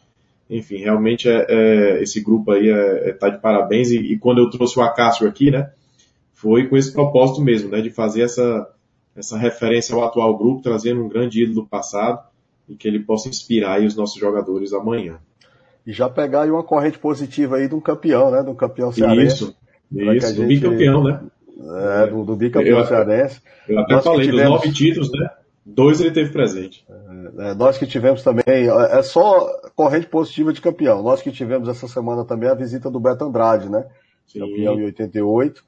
Enfim, realmente é, é esse grupo aí é, é, tá de parabéns. E, e, quando eu trouxe o Acácio aqui, né, foi com esse propósito mesmo, né, de fazer essa, essa referência ao atual grupo, trazendo um grande ídolo do passado e que ele possa inspirar aí os nossos jogadores amanhã. E já pegar aí uma corrente positiva aí de um campeão, né, de um campeão cearense. Isso, isso, do bicampeão, né? É, do, do bicampeão cearense. Eu até nós falei, tivemos... dos nove títulos, né? Dois ele teve presente. É, é, nós que tivemos também, é, é só corrente positiva de campeão. Nós que tivemos essa semana também a visita do Beto Andrade, né? Sim. Campeão em 88.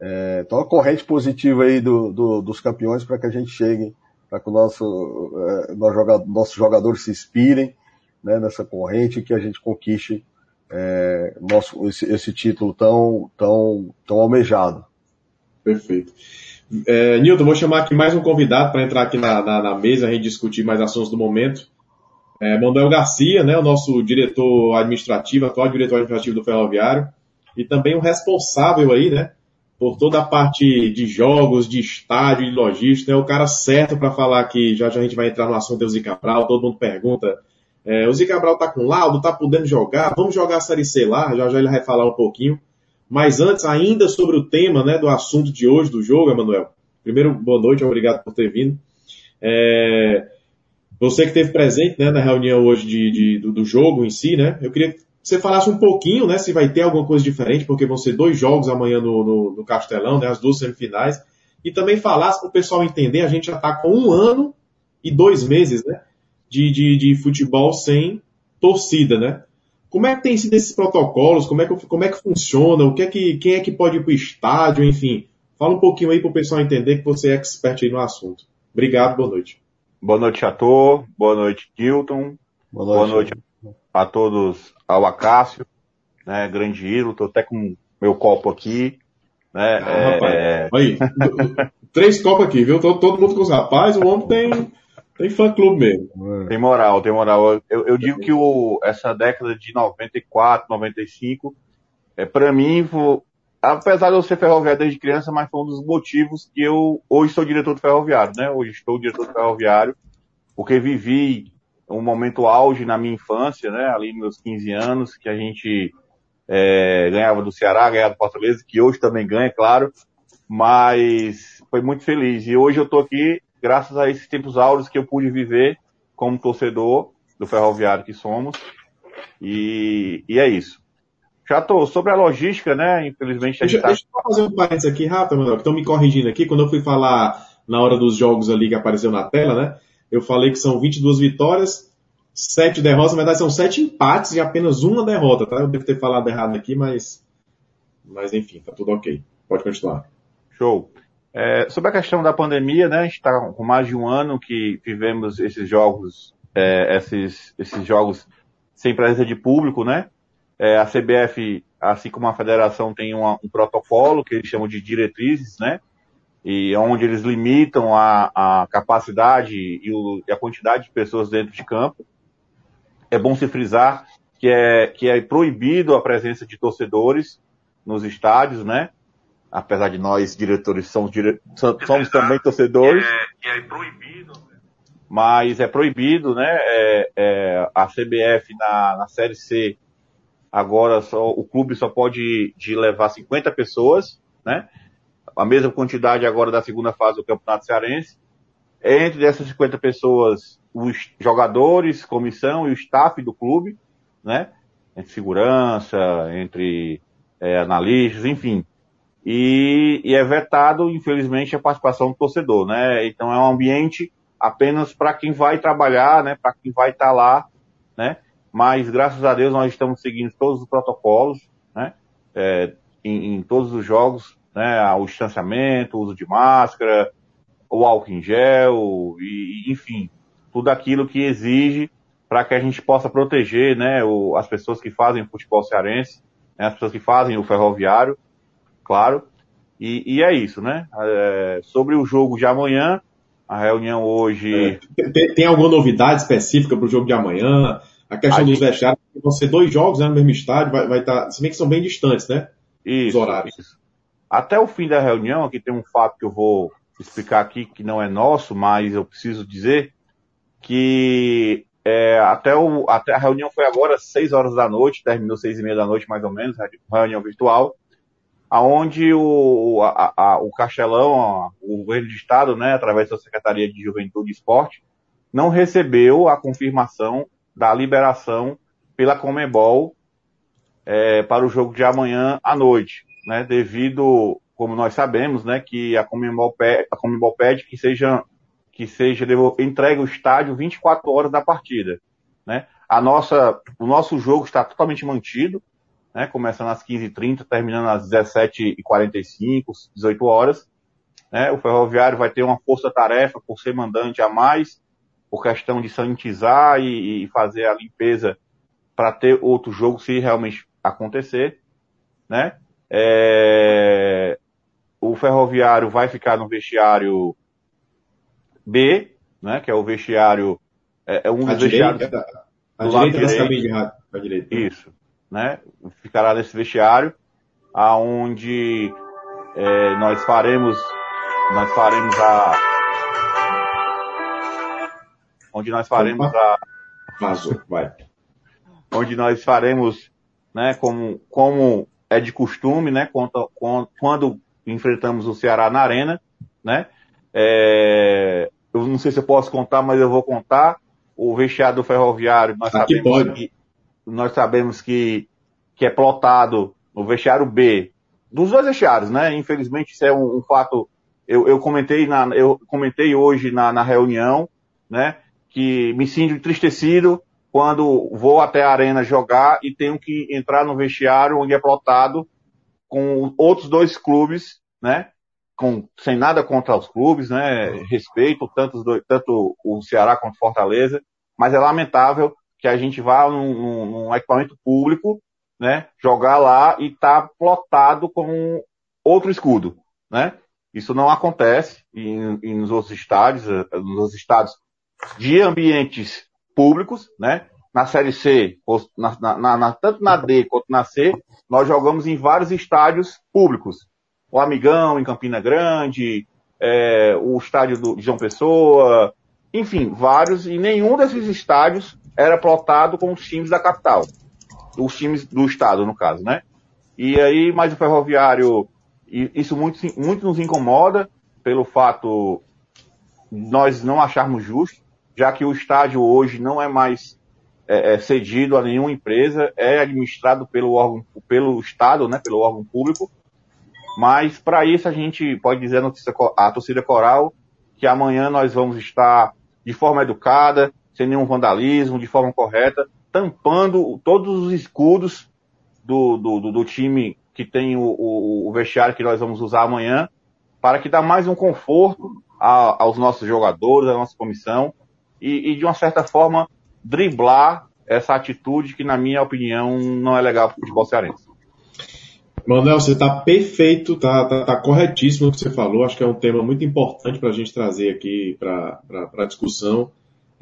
É, então a corrente positiva aí do, do, dos campeões para que a gente chegue, para que o nosso, é, nós joga, nossos jogadores se inspirem né, nessa corrente e que a gente conquiste é, nosso, esse, esse título tão, tão, tão almejado. Perfeito. É, Nilton, vou chamar aqui mais um convidado para entrar aqui na, na, na, mesa, a gente discutir mais assuntos do momento. É, Manuel Garcia, né, o nosso diretor administrativo, atual diretor administrativo do Ferroviário, e também o responsável aí, né, por toda a parte de jogos, de estádio, de logística, é o cara certo para falar que já, já a gente vai entrar no assunto do Zica Cabral, todo mundo pergunta, é, o Zica Cabral tá com laudo, tá podendo jogar, vamos jogar a Série C lá, já já ele vai falar um pouquinho. Mas antes, ainda sobre o tema né, do assunto de hoje, do jogo, Emanuel. Primeiro, boa noite, obrigado por ter vindo. É, você que esteve presente né, na reunião hoje de, de do, do, jogo em si, né? Eu queria que você falasse um pouquinho, né? Se vai ter alguma coisa diferente, porque vão ser dois jogos amanhã no, no, no Castelão, né? As duas semifinais. E também falasse para o pessoal entender, a gente já está com um ano e dois meses, né? De, de, de futebol sem torcida, né? Como é que tem sido esses protocolos? Como é que, como é que funciona? O que é que, quem é que pode ir para o estádio? Enfim, fala um pouquinho aí para o pessoal entender que você é expert aí no assunto. Obrigado, boa noite. Boa noite, ator. Boa noite, Kilton. Boa noite, boa noite a todos ao Acácio, né, grande ídolo. Estou até com meu copo aqui. Né, ah, é... rapaz. É. Aí, três copos aqui, viu? Todo, todo mundo com os rapazes, o homem tem tem fã clube mesmo. Tem moral, tem moral. Eu, eu digo que o, essa década de 94, 95, é, para mim, apesar de eu ser ferroviário desde criança, mas foi um dos motivos que eu hoje sou diretor do ferroviário, né? Hoje estou diretor do ferroviário, porque vivi um momento auge na minha infância, né? Ali nos meus 15 anos, que a gente é, ganhava do Ceará, ganhava do Fortaleza, que hoje também ganha, claro, mas foi muito feliz. E hoje eu estou aqui graças a esses tempos áureos que eu pude viver como torcedor do ferroviário que somos. E, e é isso. Já tô sobre a logística, né? Infelizmente a gente deixa, tá... deixa eu fazer um parênteses aqui rápido, Manuel, que estão me corrigindo aqui. Quando eu fui falar na hora dos jogos ali que apareceu na tela, né? Eu falei que são 22 vitórias, 7 derrotas, na verdade são 7 empates e apenas uma derrota, tá? Eu devo ter falado errado aqui, mas, mas enfim, tá tudo ok. Pode continuar. Show. É, sobre a questão da pandemia, né, a gente está com mais de um ano que vivemos esses jogos, é, esses, esses jogos sem presença de público, né? É, a CBF, assim como a federação, tem uma, um protocolo que eles chamam de diretrizes, né? E onde eles limitam a, a capacidade e, o, e a quantidade de pessoas dentro de campo. É bom se frisar que é, que é proibido a presença de torcedores nos estádios, né? Apesar de nós, diretores, somos, dire... somos também torcedores. É, é proibido. Mas é proibido, né? É, é, a CBF na, na Série C, agora só, o clube só pode de levar 50 pessoas, né? A mesma quantidade agora da segunda fase do Campeonato Cearense. Entre essas 50 pessoas, os jogadores, comissão e o staff do clube, né? Entre segurança, entre é, analistas, enfim e, e, é vetado, infelizmente, a participação do torcedor, né? Então é um ambiente apenas para quem vai trabalhar, né? Para quem vai estar tá lá, né? Mas graças a Deus nós estamos seguindo todos os protocolos, né? É, em, em, todos os jogos, né? O distanciamento, o uso de máscara, o álcool em gel, e, enfim, tudo aquilo que exige para que a gente possa proteger né, o, as pessoas que fazem o futebol cearense, né, as pessoas que fazem o ferroviário, claro. E, e é isso, né? É, sobre o jogo de amanhã, a reunião hoje. É, tem, tem, alguma novidade específica para o jogo de amanhã? A questão a dos gente... vestiários, vão ser dois jogos né, no mesmo estádio, vai, vai estar. Tá, se bem que são bem distantes, né? Isso, Os horários. Isso. Até o fim da reunião, aqui tem um fato que eu vou explicar aqui que não é nosso, mas eu preciso dizer que é, até, o, até a reunião foi agora às 6 horas da noite, terminou seis e meia da noite mais ou menos, reunião virtual, aonde o, a, a, o Castelão, o governo de estado, né, através da Secretaria de Juventude e Esporte, não recebeu a confirmação da liberação pela Comebol é, para o jogo de amanhã à noite, né, devido, como nós sabemos, né, que a Comebol, pede, a Comebol pede que seja que seja entregue o estádio 24 horas da partida. Né? A nossa, o nosso jogo está totalmente mantido, né? começando às 15h30, terminando às 17h45, 18 horas. Né? O Ferroviário vai ter uma força-tarefa por ser mandante a mais, por questão de sanitizar e, e fazer a limpeza para ter outro jogo se realmente acontecer. Né? É... O Ferroviário vai ficar no vestiário B, né, que é o vestiário, é, é um dos vestiários. A direita das cabines de rádio. A direita. Isso, né, ficará nesse vestiário, aonde é, nós faremos, nós faremos a, onde nós faremos a, Vazou, vai. Onde nós faremos, né, como, como é de costume, né, quando, quando enfrentamos o Ceará na arena, né, é, eu não sei se eu posso contar, mas eu vou contar. O vestiário do ferroviário, nós Aqui sabemos pode. que nós sabemos que, que é plotado no vestiário B, dos dois vestiários, né? Infelizmente isso é um, um fato. Eu, eu, comentei na, eu comentei hoje na, na reunião, né? Que me sinto entristecido quando vou até a arena jogar e tenho que entrar no vestiário onde é plotado com outros dois clubes, né? com, sem nada contra os clubes, né? Respeito tanto, tanto o Ceará quanto Fortaleza, mas é lamentável que a gente vá num, num equipamento público, né? Jogar lá e tá plotado com outro escudo, né? Isso não acontece em, em nos outros estádios, eh, nos estados de ambientes públicos, né? Na Série C, na, na, na, tanto na D quanto na C, nós jogamos em vários estádios públicos o Amigão em Campina Grande, é, o estádio do, João Pessoa, enfim, vários, e nenhum desses estádios era plotado com os times da capital. Os times do estado, no caso, né? E aí, mas o ferroviário, isso muito, muito nos incomoda pelo fato nós não acharmos justo, já que o estádio hoje não é mais é, é cedido a nenhuma empresa, é administrado pelo órgão, pelo Estado, né, pelo órgão público, mas para isso a gente pode dizer a, notícia, a torcida coral que amanhã nós vamos estar de forma educada, sem nenhum vandalismo, de forma correta, tampando todos os escudos do, do, do time que tem o, o, o, vestiário que nós vamos usar amanhã, para que dá mais um conforto a, aos nossos jogadores, à nossa comissão, e, e, de uma certa forma driblar essa atitude que, na minha opinião, não é legal para o futebol cearense. Manuel, você está perfeito, está tá, tá, corretíssimo o que você falou. Acho que é um tema muito importante para a gente trazer aqui para a discussão.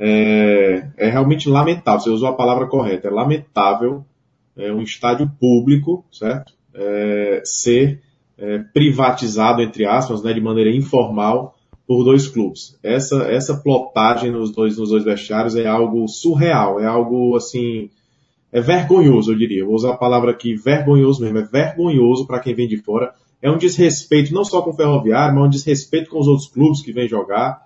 É, é, realmente lamentável, você usou a palavra correta, é lamentável é, um estádio público, certo? É, ser é, privatizado, entre aspas, né, de maneira informal por dois clubes. Essa, essa plotagem nos dois, nos dois vestiários é algo surreal, é algo assim é vergonhoso, eu diria. Vou usar a palavra aqui, vergonhoso mesmo. É vergonhoso para quem vem de fora. É um desrespeito não só com o Ferroviário, mas um desrespeito com os outros clubes que vêm jogar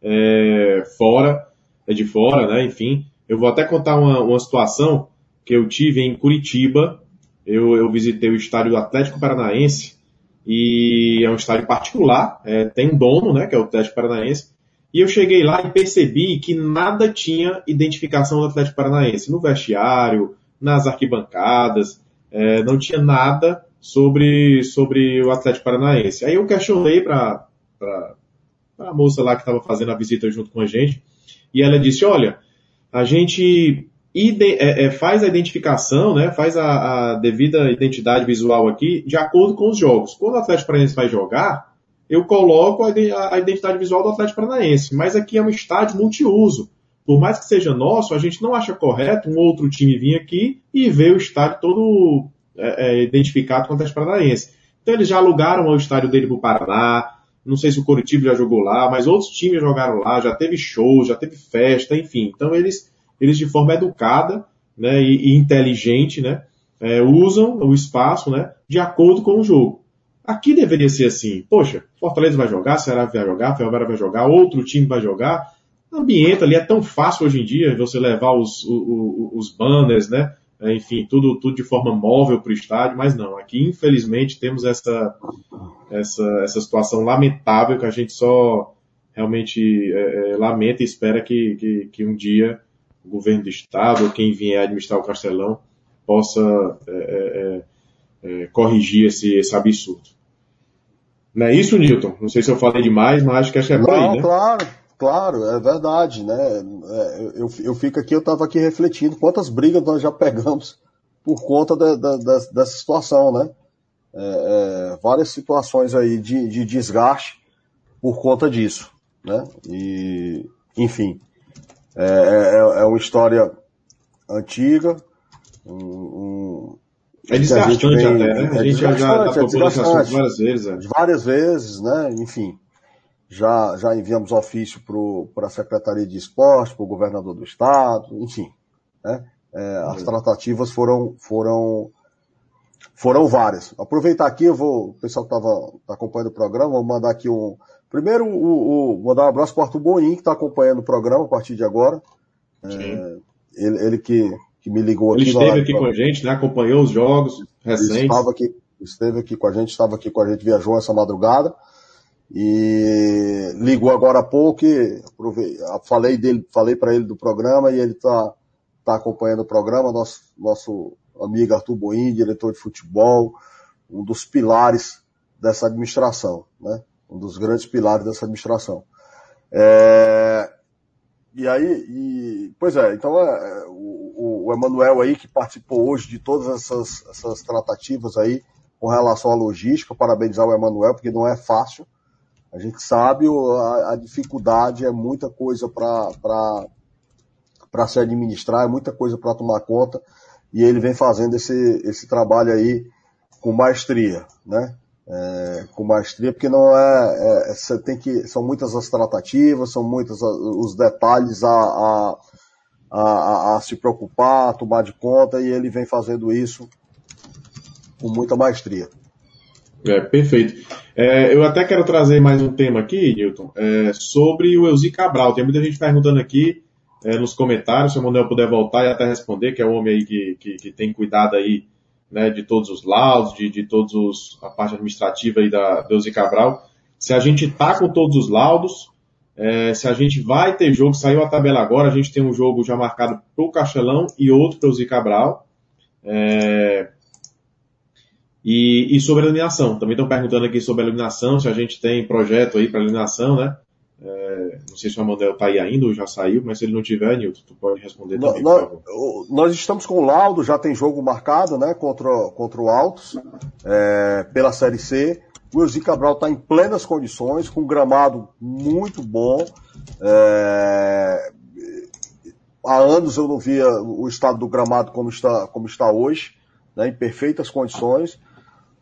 é, fora, é de fora, né? Enfim, eu vou até contar uma, uma situação que eu tive em Curitiba. Eu, eu visitei o estádio do Atlético Paranaense e é um estádio particular, é, tem um dono, né, que é o Atlético Paranaense, e eu cheguei lá e percebi que nada tinha identificação do Atlético Paranaense. No vestiário, nas arquibancadas, é, não tinha nada sobre, sobre o Atlético Paranaense. Aí eu questionei para a moça lá que estava fazendo a visita junto com a gente, e ela disse, olha, a gente é, é, faz a identificação, né, faz a, a, devida identidade visual aqui de acordo com os jogos. Quando o Atlético Paranaense vai jogar, eu coloco a, a identidade visual do Atlético Paranaense, mas aqui é um estádio multiuso. Por mais que seja nosso, a gente não acha correto um outro time vir aqui e ver o estádio todo é, é, identificado com o Atlético Paranaense. Então eles já alugaram o estádio dele para o Paraná, não sei se o Coritiba já jogou lá, mas outros times jogaram lá, já teve show, já teve festa, enfim. Então eles, eles de forma educada né, e, e inteligente né, é, usam o espaço né, de acordo com o jogo. Aqui deveria ser assim, poxa, Fortaleza vai jogar, Ceará vai jogar, Ferroviária vai jogar, outro time vai jogar. Ambiente ali é tão fácil hoje em dia você levar os, os, os banners, né? É, enfim, tudo, tudo de forma móvel para o estádio, mas não. Aqui, infelizmente, temos essa, essa, essa situação lamentável que a gente só realmente é, é, lamenta e espera que, que, que, um dia o governo do estado ou quem vier administrar o Castelão possa é, é, é, corrigir esse, esse absurdo. Não é isso, Newton? Não sei se eu falei demais, mas acho que acho que é por aí, né? Claro, Claro, é verdade, né? É, eu, eu fico aqui, eu estava aqui refletindo quantas brigas nós já pegamos por conta de, de, de, dessa situação, né? É, é, várias situações aí de, de, desgaste por conta disso, né? E, enfim, é, é, é uma história antiga, um, um é desgastante vem, até, né? A gente já, já tá é várias vezes. É. Várias vezes, né? Enfim já, já enviamos ofício para a Secretaria de Esporte, para o governador do estado, enfim. Né? É, as tratativas foram, foram, foram várias. Aproveitar aqui, eu vou, o pessoal que estava tá acompanhando o programa, vou mandar aqui um. Primeiro, o, o mandar um abraço para o Arthur Boim, que está acompanhando o programa a partir de agora. É, ele, ele que, que me ligou ele aqui. Ele esteve aqui com a gente, né? acompanhou os jogos recentes. Estava aqui, esteve aqui com a gente, estava aqui com a gente, viajou essa madrugada. E ligou agora há pouco e falei dele, falei para ele do programa e ele está tá acompanhando o programa, nosso, nosso amigo Arthur Boim, diretor de futebol, um dos pilares dessa administração, né? Um dos grandes pilares dessa administração. É, e aí, e, pois é, então é, o, o Emanuel aí que participou hoje de todas essas, essas tratativas aí com relação à logística, parabenizar o Emanuel, porque não é fácil, a gente sabe a, a dificuldade é muita coisa para se administrar, é muita coisa para tomar conta, e ele vem fazendo esse, esse trabalho aí com maestria, né? É, com maestria, porque não é, é, você tem que, são muitas as tratativas, são muitos os detalhes a, a, a, a, se preocupar, a tomar de conta, e ele vem fazendo isso com muita maestria. É, perfeito. É, eu até quero trazer mais um tema aqui, Newton, é, sobre o Elzi Cabral. Tem muita gente perguntando aqui é, nos comentários, se o Manuel puder voltar e até responder, que é o homem aí que, que, que tem cuidado aí né, de todos os laudos, de, de todos os, a parte administrativa aí da Elzi Cabral. Se a gente tá com todos os laudos, é, se a gente vai ter jogo, saiu a tabela agora, a gente tem um jogo já marcado para o Castelão e outro para o Cabral. É, e, e sobre a iluminação. Também estão perguntando aqui sobre a iluminação, se a gente tem projeto aí para iluminação, né? É, não sei se o modelo está aí ainda ou já saiu, mas se ele não tiver, Nilton, tu pode responder também, nós. Nós estamos com o laudo, já tem jogo marcado, né, contra, contra o Altos, é, pela Série C. O Elzi Cabral está em plenas condições, com um gramado muito bom. É, há anos eu não via o estado do gramado como está, como está hoje, né, em perfeitas condições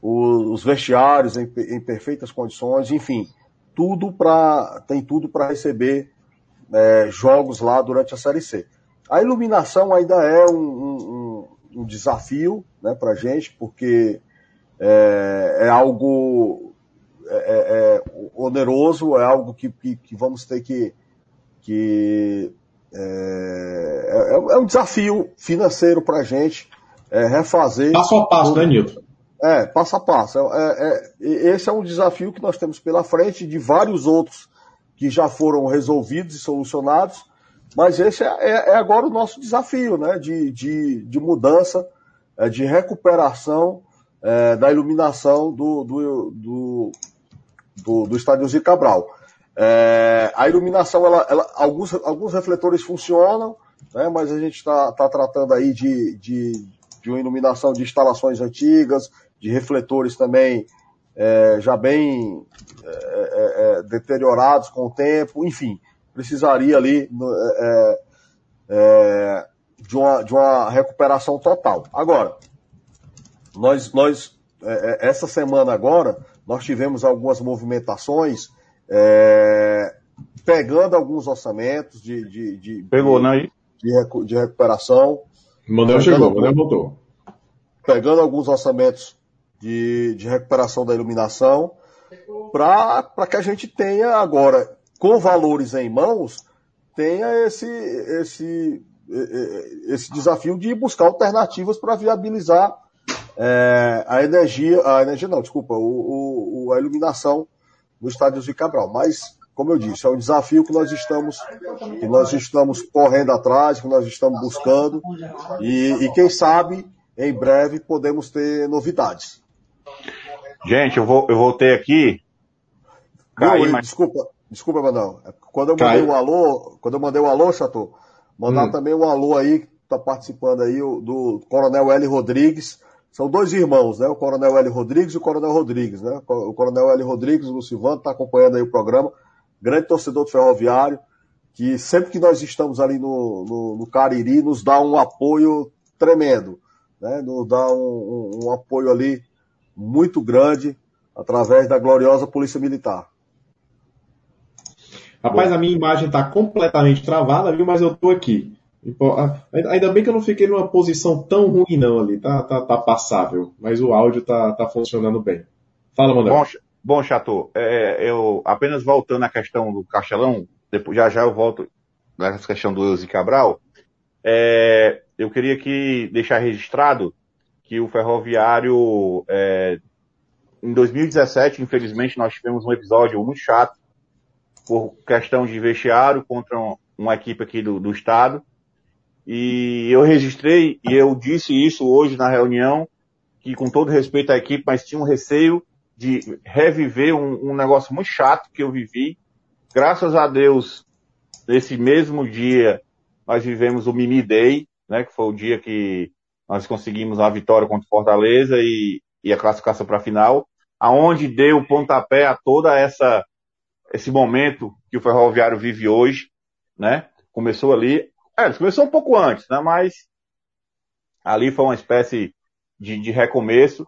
os vestiários em, em perfeitas condições, enfim, tudo para tem tudo para receber é, jogos lá durante a Série C. A iluminação ainda é um, um, um desafio né, para a gente, porque é, é algo é, é, é, oneroso, é algo que, que, que vamos ter que. que é, é, é um desafio financeiro para a gente refazer. Passo a passo, né, Nilton? É, passo a passo. É, é, esse é um desafio que nós temos pela frente, de vários outros que já foram resolvidos e solucionados, mas esse é, é, é agora o nosso desafio, né, de, de, de mudança, é, de recuperação é, da iluminação do, do, do, do, do estádio Zica Cabral. É, a iluminação, ela, ela, alguns, alguns refletores funcionam, né, mas a gente está tá tratando aí de, de, de uma iluminação de instalações antigas, de refletores também é, já bem é, é, é deteriorados com o tempo, enfim, precisaria ali é, é, de, uma, de uma recuperação total. Agora, nós, nós essa semana agora, nós tivemos algumas movimentações pegando alguns orçamentos de, de, de, Pegou, né? de, de recuperação. Manuel chegou, Manuel voltou. Pegando alguns orçamentos de, de recuperação da iluminação, para que a gente tenha agora, com valores em mãos, tenha esse, esse, esse desafio de buscar alternativas para viabilizar é, a energia, a energia não, desculpa, o, o, a iluminação no estádio de Cabral. Mas, como eu disse, é um desafio que nós estamos, que nós estamos correndo atrás, que nós estamos buscando, e, e quem sabe, em breve, podemos ter novidades. Gente, eu, vou, eu voltei aqui. Caí, mas... Desculpa, desculpa, Manuel. Quando eu mandei o um alô, quando eu mandei o alô, Chato, mandar hum. também um alô aí, que tá participando aí, do Coronel L. Rodrigues. São dois irmãos, né? O Coronel L. Rodrigues e o Coronel Rodrigues, né? O Coronel L. Rodrigues, o Lucivano, tá acompanhando aí o programa. Grande torcedor do ferroviário, que sempre que nós estamos ali no, no, no Cariri, nos dá um apoio tremendo, né? Nos dá um, um, um apoio ali muito grande através da gloriosa Polícia Militar. Rapaz, a minha imagem está completamente travada, viu? Mas eu estou aqui. Ainda bem que eu não fiquei numa posição tão ruim não ali, tá, tá, tá passável, mas o áudio tá, tá funcionando bem. Fala, Manuel. Bom, bom Chato, é, eu apenas voltando à questão do Castelão, depois, já já eu volto nessa questão do Eusi Cabral, é, eu queria que deixar registrado que o ferroviário, é, em 2017, infelizmente, nós tivemos um episódio muito chato por questão de vestiário contra uma equipe aqui do, do estado. E eu registrei e eu disse isso hoje na reunião, que com todo respeito à equipe, mas tinha um receio de reviver um, um negócio muito chato que eu vivi. Graças a Deus, nesse mesmo dia, nós vivemos o Mimi Day, né, que foi o dia que nós conseguimos a vitória contra o Fortaleza e, e a classificação para a final, aonde deu o pontapé a toda essa esse momento que o Ferroviário vive hoje, né? Começou ali, é, começou um pouco antes, né? Mas ali foi uma espécie de, de recomeço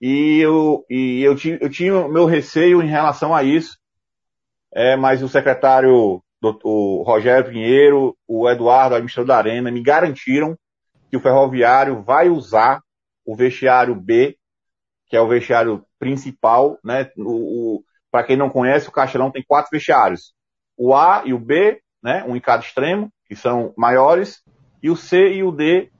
e eu, e eu, tinha, eu tinha meu receio em relação a isso, é, mas o secretário, o Rogério Pinheiro, o Eduardo, administrador da Arena, me garantiram que o ferroviário vai usar o vestiário B, que é o vestiário principal, né? O, o para quem não conhece, o Castelão tem quatro vestiários. O A e o B, né? Um em cada extremo, que são maiores, e o C e o D,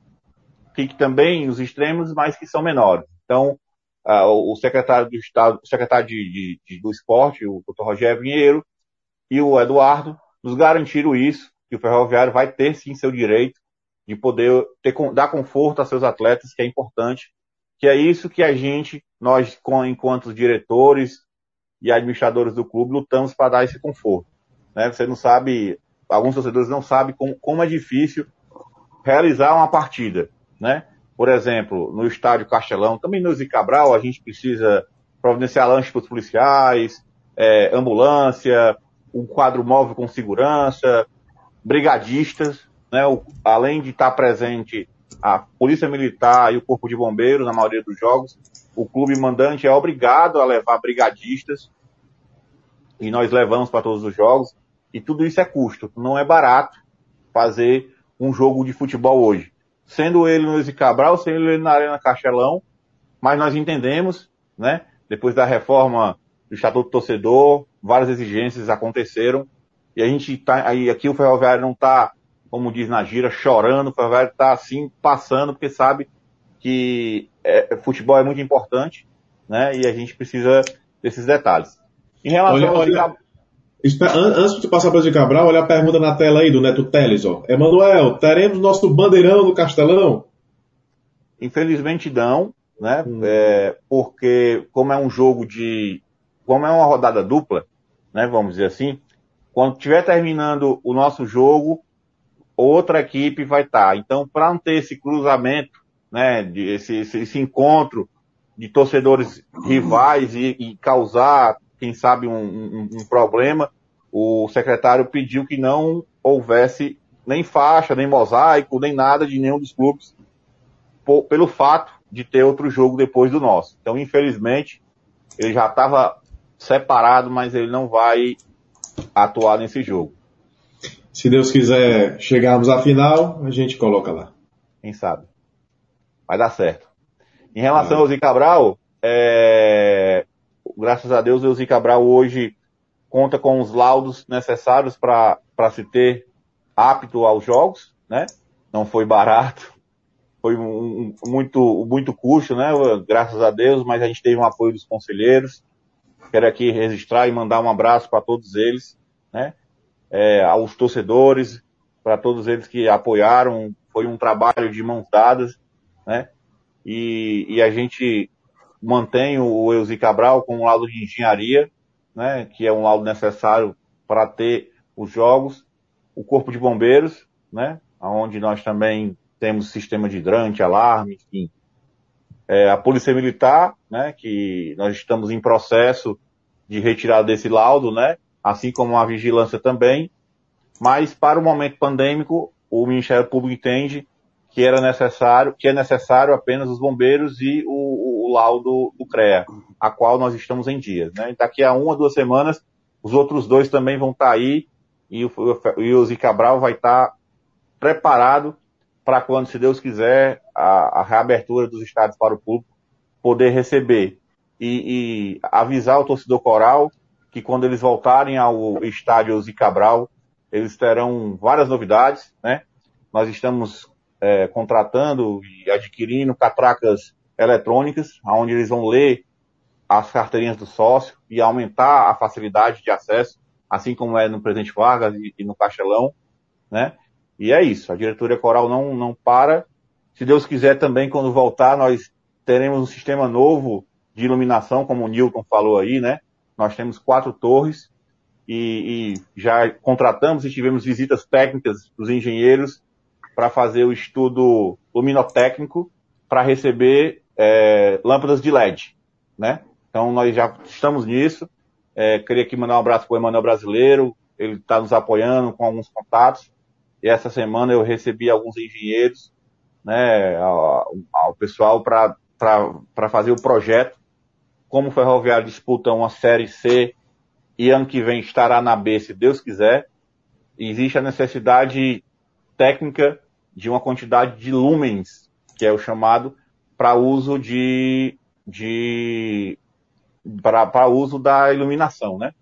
que, que também os extremos, mas que são menores. Então, o secretário do Estado, o secretário de, de, de, do Esporte, o Dr. Rogério Vinheiro, e o Eduardo, nos garantiram isso, que o ferroviário vai ter sim seu direito de poder ter, dar conforto a seus atletas, que é importante, que é isso que a gente, nós, enquanto diretores e administradores do clube, lutamos para dar esse conforto. Né? Você não sabe, alguns torcedores não sabem como, como é difícil realizar uma partida. Né? Por exemplo, no estádio Castelão, também no Zicabral, a gente precisa providenciar lanches para os policiais, é, ambulância, um quadro móvel com segurança, brigadistas, né, o, além de estar presente a Polícia Militar e o Corpo de Bombeiros na maioria dos jogos, o clube mandante é obrigado a levar brigadistas e nós levamos para todos os jogos. E tudo isso é custo, não é barato fazer um jogo de futebol hoje. Sendo ele no Eze Cabral, sendo ele na Arena Castelão, mas nós entendemos, né, depois da reforma do Estatuto do Torcedor, várias exigências aconteceram. E a gente tá, aí aqui o Ferroviário não está como diz na gira, chorando, o Ferroviário está assim, passando, porque sabe que é, futebol é muito importante, né? E a gente precisa desses detalhes. Em relação olha, olha, Antes de passar para o Cabral, olha a pergunta na tela aí do Neto Teles, ó. Emanuel, teremos nosso bandeirão no Castelão? Infelizmente não, né? Hum. É, porque como é um jogo de, como é uma rodada dupla, né? Vamos dizer assim, quando estiver terminando o nosso jogo, outra equipe vai estar. Tá. Então, para não ter esse cruzamento, né, de esse, esse, esse encontro de torcedores rivais e, e causar, quem sabe, um, um, um, problema, o secretário pediu que não houvesse nem faixa, nem mosaico, nem nada de nenhum dos clubes, por, pelo fato de ter outro jogo depois do nosso. Então, infelizmente, ele já estava separado, mas ele não vai atuar nesse jogo. Se Deus quiser chegarmos à final, a gente coloca lá. Quem sabe? Vai dar certo. Em relação ao Zé Cabral, é... graças a Deus o Zé Cabral hoje conta com os laudos necessários para se ter apto aos jogos, né? Não foi barato, foi um, um, muito, muito custo, né? Graças a Deus, mas a gente teve um apoio dos conselheiros. Quero aqui registrar e mandar um abraço para todos eles, né? É, aos torcedores, para todos eles que apoiaram. Foi um trabalho de mãos dadas, né? E, e a gente mantém o Elzi Cabral com um laudo de engenharia, né? Que é um laudo necessário para ter os jogos. O Corpo de Bombeiros, né? Onde nós também temos sistema de hidrante, alarme, enfim. É, a Polícia Militar, né? Que nós estamos em processo de retirada desse laudo, né? Assim como a vigilância também, mas para o momento pandêmico, o Ministério Público entende que era necessário, que é necessário apenas os bombeiros e o, o, laudo do CREA, a qual nós estamos em dias. Né? Daqui a uma, duas semanas, os outros dois também vão estar aí e o, e o Cabral vai estar preparado para quando, se Deus quiser, a, a, reabertura dos estádios para o público poder receber e, e avisar o torcedor coral que quando eles voltarem ao estádio Zé Cabral, eles terão várias novidades, né? Nós estamos é, contratando e adquirindo catracas eletrônicas, onde eles vão ler as carteirinhas do sócio e aumentar a facilidade de acesso, assim como é no Presidente Vargas e, e no Castelão, né? E é isso, a diretoria coral não, não para. Se Deus quiser também, quando voltar, nós teremos um sistema novo de iluminação, como o Newton falou aí, né? Nós temos quatro torres e, e já contratamos e tivemos visitas técnicas dos engenheiros para fazer o estudo luminotécnico para receber é, lâmpadas de LED, né? Então nós já estamos nisso. É, queria aqui mandar um abraço para o Emanuel Brasileiro, ele está nos apoiando com alguns contatos. E essa semana eu recebi alguns engenheiros, né, ao, ao pessoal para fazer o projeto como o Ferroviário disputa uma Série C e ano que vem estará na B, se Deus quiser, existe a necessidade técnica de uma quantidade de lumens, que é o chamado, para uso de, de para uso da iluminação, né?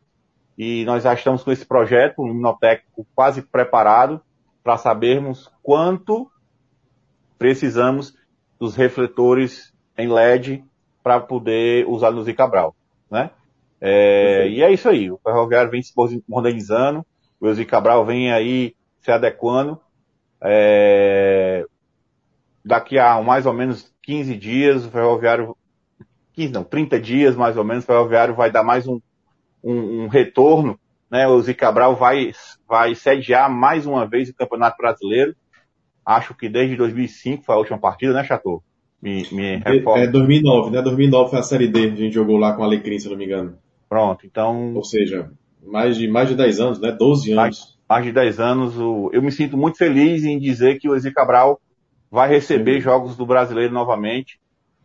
E nós já estamos com esse projeto, um luminotécnico quase preparado para sabermos quanto precisamos dos refletores em LED para poder usar no Zica Cabral, né? É, e é isso aí, o ferroviário vem se modernizando, o Zica Cabral vem aí se adequando, é, daqui a mais ou menos 15 dias o ferroviário, 15 não, 30 dias mais ou menos, o ferroviário vai dar mais um, um, um retorno, né? O Zica Cabral vai, vai sediar mais uma vez o Campeonato Brasileiro, acho que desde 2005 foi a última partida, né, Chateau? Me, me. É 2009, né? 2009 foi a Série D, a gente jogou lá com a Alecrim, se não me engano. Pronto, então... Ou seja, mais de, mais de 10 anos, né? 12 anos. Mais, mais de 10 anos. O, eu me sinto muito feliz em dizer que o Ezi Cabral vai receber Sim. jogos do Brasileiro novamente,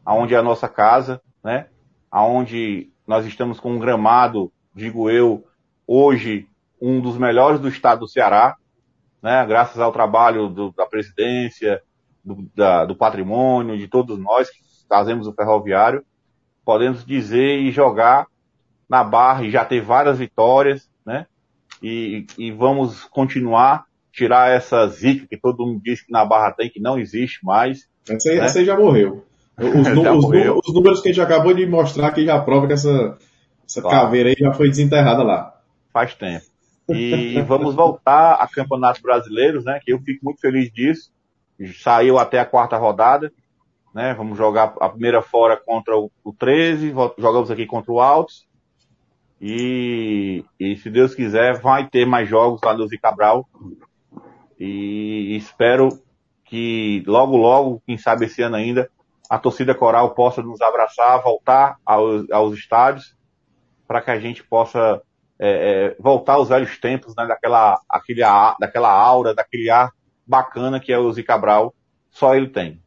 aonde é a nossa casa, né? Aonde nós estamos com um gramado, digo eu, hoje um dos melhores do estado do Ceará, né? Graças ao trabalho do, da presidência, do, da, do patrimônio, de todos nós que fazemos o ferroviário, podemos dizer e jogar na barra e já ter várias vitórias, né? E, e vamos continuar tirar essa zica que todo mundo diz que na barra tem, que não existe mais. Essa aí, né? essa aí já morreu. Os, já os, morreu. os, números que a gente acabou de mostrar que já prova que essa, essa claro. caveira aí já foi desenterrada lá. Faz tempo. E vamos voltar a campeonatos brasileiros, né? Que eu fico muito feliz disso saiu até a quarta rodada, né? Vamos jogar a primeira fora contra o, o 13, jogamos aqui contra o Altos. E, e se Deus quiser, vai ter mais jogos lá no Zicabral. E espero que logo, logo, quem sabe esse ano ainda, a torcida coral possa nos abraçar, voltar aos, aos estádios, para que a gente possa é, é, voltar aos velhos tempos, né, daquela, aquele, daquela aura, daquele ar bacana que é o Zicabral, só ele tem.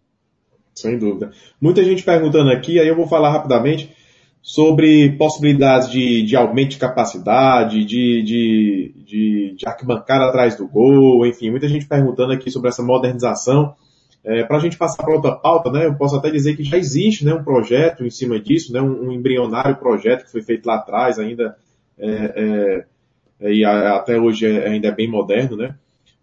Sem dúvida. Muita gente perguntando aqui, aí eu vou falar rapidamente sobre possibilidades de, de aumento de capacidade, de, de, de, de arquibancada atrás do gol, enfim, muita gente perguntando aqui sobre essa modernização. É, para a gente passar para outra pauta, né, eu posso até dizer que já existe né, um projeto em cima disso, né, um, um embrionário projeto que foi feito lá atrás, ainda é, é, e a, até hoje é, ainda é bem moderno, né?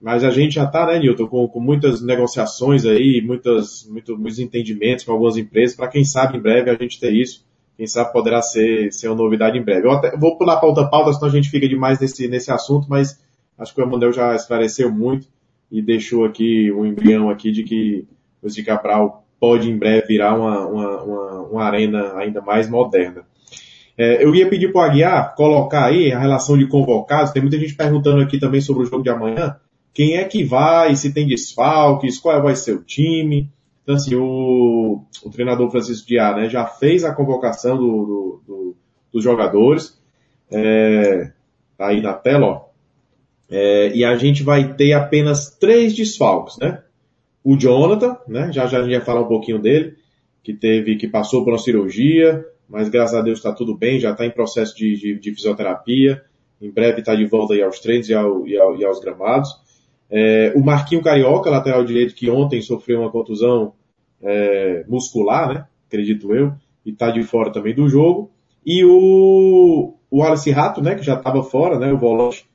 Mas a gente já está, né, Newton, com, com, muitas negociações aí, muitas, muito, muitos entendimentos com algumas empresas, para quem sabe em breve a gente ter isso quem sabe poderá ser, ser uma novidade em breve. Eu até, vou pular para outra pauta, senão a gente fica demais nesse, nesse assunto, mas acho que o Emanuel já esclareceu muito e deixou aqui um embrião aqui de que o de Cabral pode em breve virar uma, uma, uma, uma arena ainda mais moderna. É, eu ia pedir para o Aguiar colocar aí a relação de convocados. Tem muita gente perguntando aqui também sobre o jogo de amanhã. Quem é que vai, se tem desfalques, qual vai ser o time. Então, assim, o, o treinador Francisco Diá né, já fez a convocação do, do, do, dos jogadores. É, tá aí na tela, ó. É, e a gente vai ter apenas três desfalques, né? O Jonathan, né? Já já a gente vai falar um pouquinho dele, que teve, que passou por uma cirurgia, mas graças a Deus está tudo bem, já está em processo de, de, de, fisioterapia. Em breve está de volta aí aos treinos e, ao, e, ao, e aos gramados. É, o Marquinho Carioca, lateral direito, que ontem sofreu uma contusão é, muscular, né? Acredito eu, e está de fora também do jogo. E o, o Alice Rato, né? Que já estava fora, né? O volante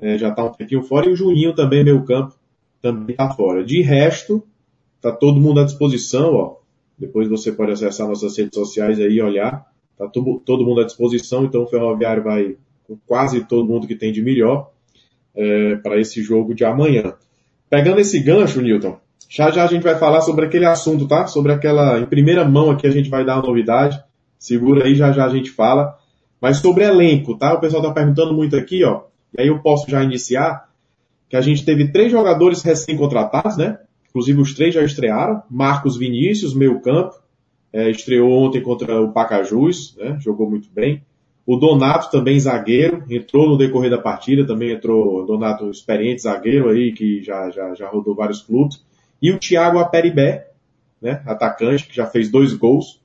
é, já está um pouquinho fora. E o Juninho também, meio campo, também está fora. De resto, tá todo mundo à disposição, ó. Depois você pode acessar nossas redes sociais aí e olhar. Tá todo mundo à disposição, então o Ferroviário vai com quase todo mundo que tem de melhor é, para esse jogo de amanhã. Pegando esse gancho, Newton, já já a gente vai falar sobre aquele assunto, tá? Sobre aquela, em primeira mão aqui a gente vai dar uma novidade. Segura aí, já já a gente fala. Mas sobre elenco, tá? O pessoal tá perguntando muito aqui, ó. E aí eu posso já iniciar que a gente teve três jogadores recém-contratados, né? Inclusive os três já estrearam. Marcos Vinícius, meio campo. É, estreou ontem contra o Pacajus, né? Jogou muito bem. O Donato também zagueiro, entrou no decorrer da partida, também entrou Donato experiente zagueiro aí, que já, já, já rodou vários clubes. E o Thiago Aperibé, né, atacante, que já fez dois gols,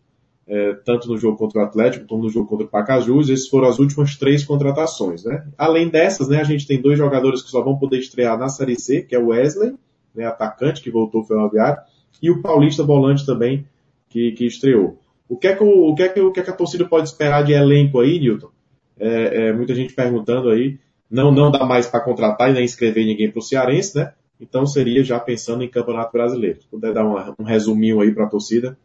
é, tanto no jogo contra o Atlético como no jogo contra o Pacajus. Essas foram as últimas três contratações. Né? Além dessas, né, a gente tem dois jogadores que só vão poder estrear na Série C, que é o Wesley, né, atacante, que voltou ao Ferroviário, e o Paulista Volante também, que, que estreou. O que, é que, o, o, que, é que, o que é que a torcida pode esperar de elenco aí, Newton? É, é, muita gente perguntando aí. Não, não dá mais para contratar e nem inscrever ninguém para o Cearense, né? Então seria já pensando em Campeonato Brasileiro. Se puder dar uma, um resuminho aí para a torcida.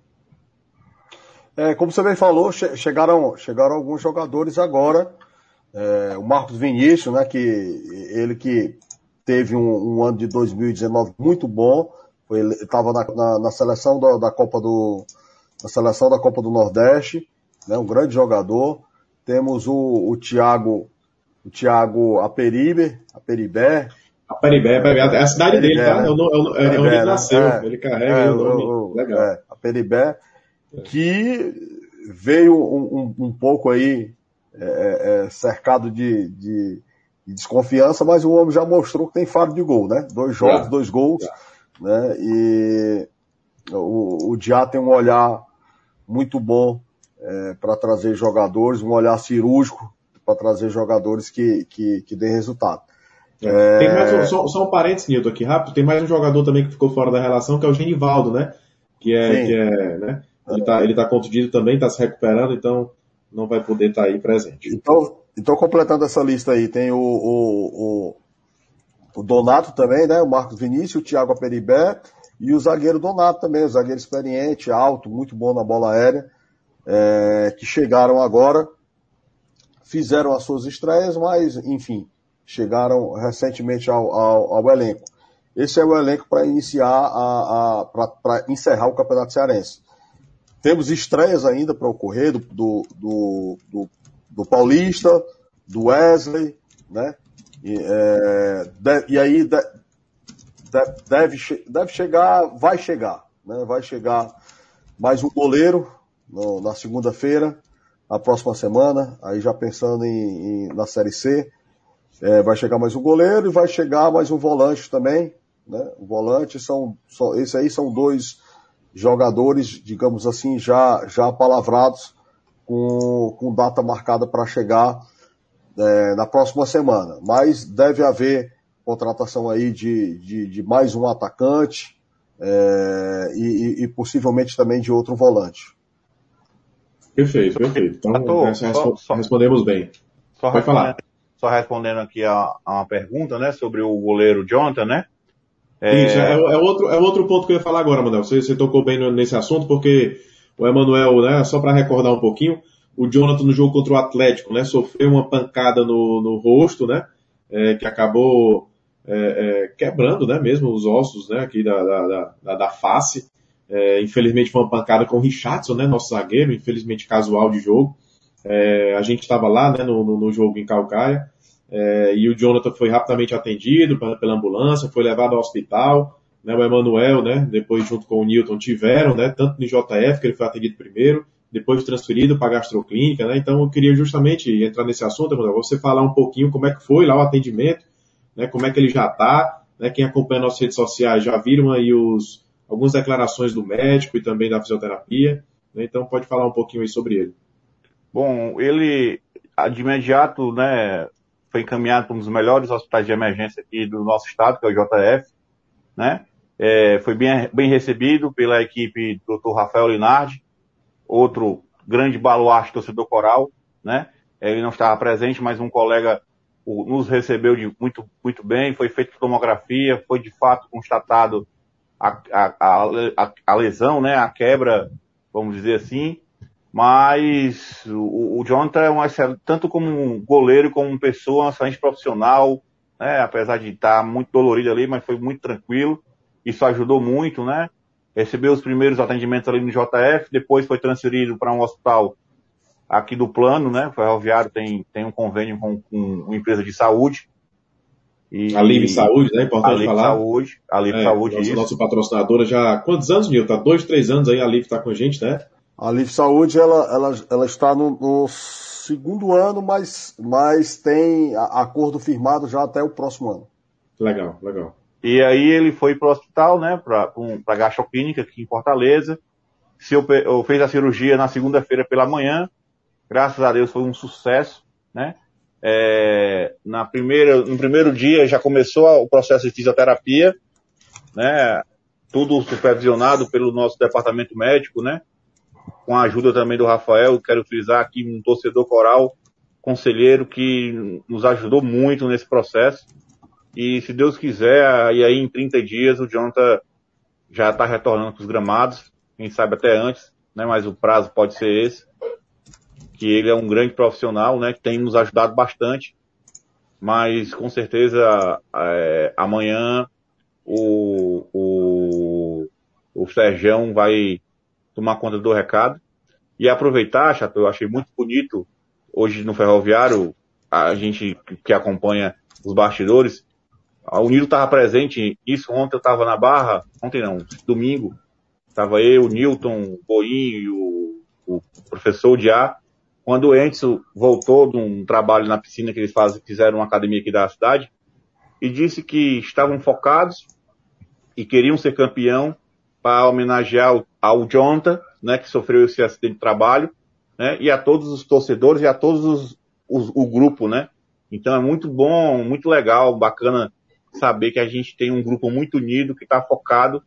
É, como você bem falou, che chegaram, chegaram alguns jogadores agora. É, o Marcos Vinícius, né, que ele que teve um, um ano de 2019 muito bom, estava na, na, na, seleção da, da Copa do, na seleção da Copa do Nordeste, né, um grande jogador. Temos o, o Thiago, o Thiago Aperibe, Aperibé. Aperibé, é a cidade Aperibé, dele, tá? É, o, é, é onde ele nasceu, é, ele carrega é, o nome. O, Legal. É, Aperibé, que veio um, um, um pouco aí é, cercado de, de, de, desconfiança, mas o homem já mostrou que tem faro de gol, né? Dois jogos, dois gols, né? E o, o Diá tem um olhar muito bom é, para trazer jogadores, um olhar cirúrgico para trazer jogadores que, que, que dê resultado. É, tem mais um, só, só um parênteses, Nilton, aqui rápido. Tem mais um jogador também que ficou fora da relação, que é o Genivaldo, né? Que é, que é né? Ele tá, ele tá contundido também, tá se recuperando, então não vai poder estar tá aí presente. Então, então, completando essa lista aí, tem o, o, o, o Donato também, né? O Marcos Vinícius, o Thiago Aperibé, e o zagueiro Donato também, o zagueiro experiente, alto, muito bom na bola aérea, é, que chegaram agora, fizeram as suas estreias, mas, enfim, chegaram recentemente ao, ao, ao elenco. Esse é o elenco para iniciar a, a para encerrar o Campeonato Cearense. Temos estreias ainda para ocorrer do, do, do, do, Paulista, do Wesley, né? E, é, de, e aí de, deve, deve chegar, vai chegar, né? Vai chegar mais um goleiro no, na segunda-feira, na próxima semana, aí já pensando em, em na Série C. É, vai chegar mais um goleiro e vai chegar mais um volante também, né? O volante são, são esses aí são dois jogadores, digamos assim, já já palavrados com, com data marcada para chegar é, na próxima semana. Mas deve haver contratação aí de, de, de mais um atacante é, e, e, possivelmente também de outro volante. Perfeito, perfeito. Então, Tô, só, só, respondemos bem. Só Pode falar. Só respondendo aqui a, a, uma pergunta, né, sobre o goleiro Jonathan, né? É... Isso, é, é, outro, é outro ponto que eu ia falar agora, Manuel. Você, você tocou bem nesse assunto, porque o Emanuel, né, só para recordar um pouquinho, o Jonathan no jogo contra o Atlético, né, sofreu uma pancada no, no rosto, né, é, que acabou é, é, quebrando, né, mesmo os ossos, né, aqui da, da, da, da face. É, infelizmente foi uma pancada com o Richardson, né, nosso zagueiro, infelizmente casual de jogo. É, a gente estava lá, né, no, no, jogo em Calcaia, é, e o Jonathan foi rapidamente atendido pela, pela ambulância, foi levado ao hospital, né, o Emanuel, né, depois junto com o Newton tiveram, né, tanto no JF, que ele foi atendido primeiro, depois transferido para a gastroclínica, né? Então eu queria justamente entrar nesse assunto, você falar um pouquinho como é que foi lá o atendimento, né? Como é que ele já está, né? Quem acompanha nossas redes sociais já viram aí os algumas declarações do médico e também da fisioterapia, né? Então pode falar um pouquinho aí sobre ele. Bom, ele de imediato, né, foi encaminhado para um dos melhores hospitais de emergência aqui do nosso estado, que é o JF, né? É, foi bem, bem recebido pela equipe do Dr. Rafael Linardi, outro grande baluarte torcedor coral, né? Ele não estava presente, mas um colega nos recebeu de muito, muito bem, foi feita tomografia, foi de fato constatado a, a, a, a, lesão, né? A quebra, vamos dizer assim. Mas o, o Jonathan é um excelente, tanto como um goleiro como uma pessoa, um excelente profissional, né? Apesar de estar muito dolorido ali, mas foi muito tranquilo. Isso ajudou muito, né? recebeu os primeiros atendimentos ali no JF, depois foi transferido para um hospital aqui do plano, né? O ferroviário tem, tem um convênio com, com uma empresa de saúde. E, a Live Saúde, né? Importante a Live falar. Saúde, a Live é, Saúde, nossa, nossa patrocinadora já, quantos anos, Nil? Tá dois, três anos aí, a Live tá com a gente, né? A Live Saúde, ela, ela, ela está no, no segundo ano, mas, mas tem acordo firmado já até o próximo ano. Legal, legal. E aí ele foi para o hospital, né, para um, a gastroclínica aqui em Fortaleza. Se eu, eu fez a cirurgia na segunda-feira pela manhã. Graças a Deus foi um sucesso, né? É, na primeira, no primeiro dia já começou o processo de fisioterapia, né? Tudo supervisionado pelo nosso departamento médico, né? Com a ajuda também do Rafael, quero frisar aqui um torcedor coral, conselheiro que nos ajudou muito nesse processo. E se Deus quiser, e aí em 30 dias o Jonathan já está retornando para os gramados, quem sabe até antes, né? Mas o prazo pode ser esse. Que ele é um grande profissional, né? Que tem nos ajudado bastante. Mas com certeza é, amanhã o, o, o Serjão vai tomar conta do recado. E aproveitar, Chato, eu achei muito bonito hoje no Ferroviário, a gente que acompanha os bastidores, o Nilo estava presente, isso ontem eu estava na Barra, ontem não, domingo, estava eu, o Newton, o Boinho o, o professor Diá, quando o Enzo voltou de um trabalho na piscina que eles fazem, fizeram uma academia aqui da cidade, e disse que estavam focados e queriam ser campeão para homenagear ao Jonathan, né, que sofreu esse acidente de trabalho, né, e a todos os torcedores e a todos os, os, o grupo, né. Então é muito bom, muito legal, bacana saber que a gente tem um grupo muito unido, que está focado,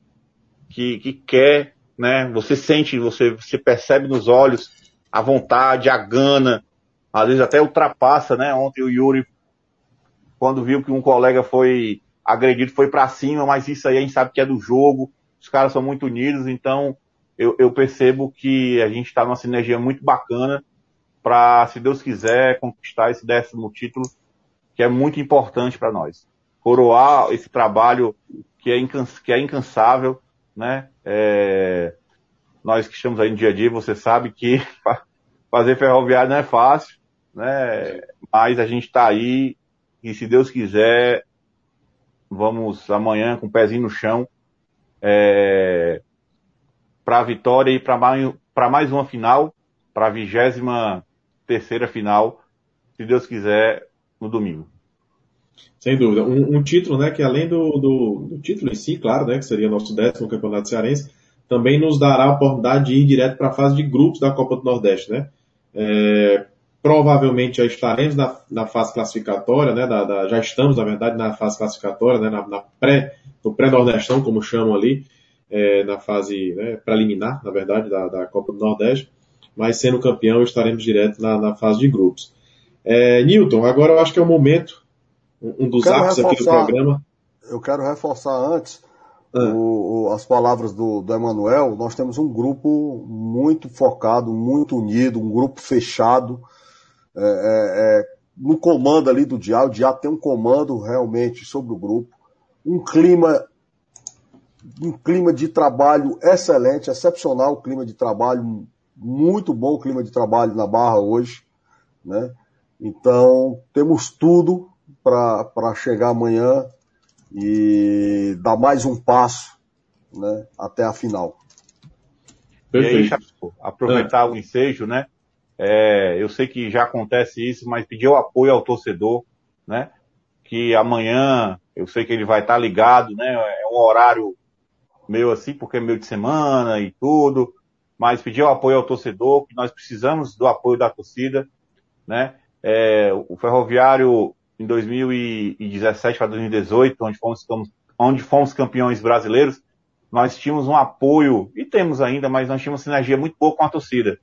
que, que quer, né? Você sente, você, você percebe nos olhos a vontade, a gana, às vezes até ultrapassa, né? Ontem o Yuri, quando viu que um colega foi agredido, foi para cima, mas isso aí a gente sabe que é do jogo, os caras são muito unidos, então eu, eu percebo que a gente está numa sinergia muito bacana para, se Deus quiser, conquistar esse décimo título, que é muito importante para nós coroar esse trabalho que é, é incansável, né? É, nós que estamos aí no dia a dia, você sabe que fazer ferroviário não é fácil, né? Mas a gente está aí e se Deus quiser, vamos amanhã com o pezinho no chão é, para a vitória e para mais, mais uma final, para a vigésima terceira final, se Deus quiser, no domingo. Sem dúvida. Um, um título, né, que além do, do, do, título em si, claro, né, que seria nosso décimo campeonato cearense, também nos dará a oportunidade de ir direto para a fase de grupos da Copa do Nordeste, né? É, provavelmente já estaremos na, na fase classificatória, né? Da, da, já estamos, na verdade, na fase classificatória, né? Na, na pré, no pré-nordestão, como chamam ali, é, na fase né, preliminar, na verdade, da, da Copa do Nordeste. Mas sendo campeão, estaremos direto na, na fase de grupos. É, Newton, agora eu acho que é o momento, um dos ápices aqui do programa. Eu quero reforçar antes ah. o, o, as palavras do, do Emanuel. Nós temos um grupo muito focado, muito unido, um grupo fechado. É, é, é no comando ali do Diá, o Diá tem um comando realmente sobre o grupo. Um clima um clima de trabalho excelente, excepcional o clima de trabalho, muito bom o clima de trabalho na Barra hoje, né? Então, temos tudo para chegar amanhã e dar mais um passo né, até a final. E aí, Chaco, aproveitar é. o ensejo, né? É, eu sei que já acontece isso, mas pedir o apoio ao torcedor, né? Que amanhã, eu sei que ele vai estar ligado, né? É um horário meio assim, porque é meio de semana e tudo, mas pedir o apoio ao torcedor, que nós precisamos do apoio da torcida, né? É, o Ferroviário, em 2017 para 2018, onde fomos, onde fomos campeões brasileiros, nós tínhamos um apoio, e temos ainda, mas nós tínhamos sinergia muito boa com a torcida.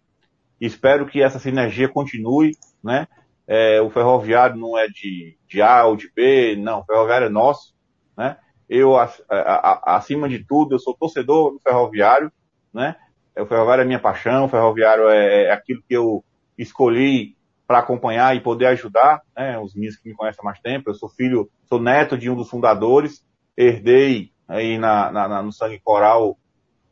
espero que essa sinergia continue, né? É, o Ferroviário não é de, de A ou de B, não, o Ferroviário é nosso, né? Eu, a, a, acima de tudo, eu sou torcedor do Ferroviário, né? O Ferroviário é minha paixão, o Ferroviário é, é aquilo que eu escolhi para acompanhar e poder ajudar, né, os meninos que me conhecem há mais tempo. Eu sou filho, sou neto de um dos fundadores, herdei aí na, na, no sangue coral,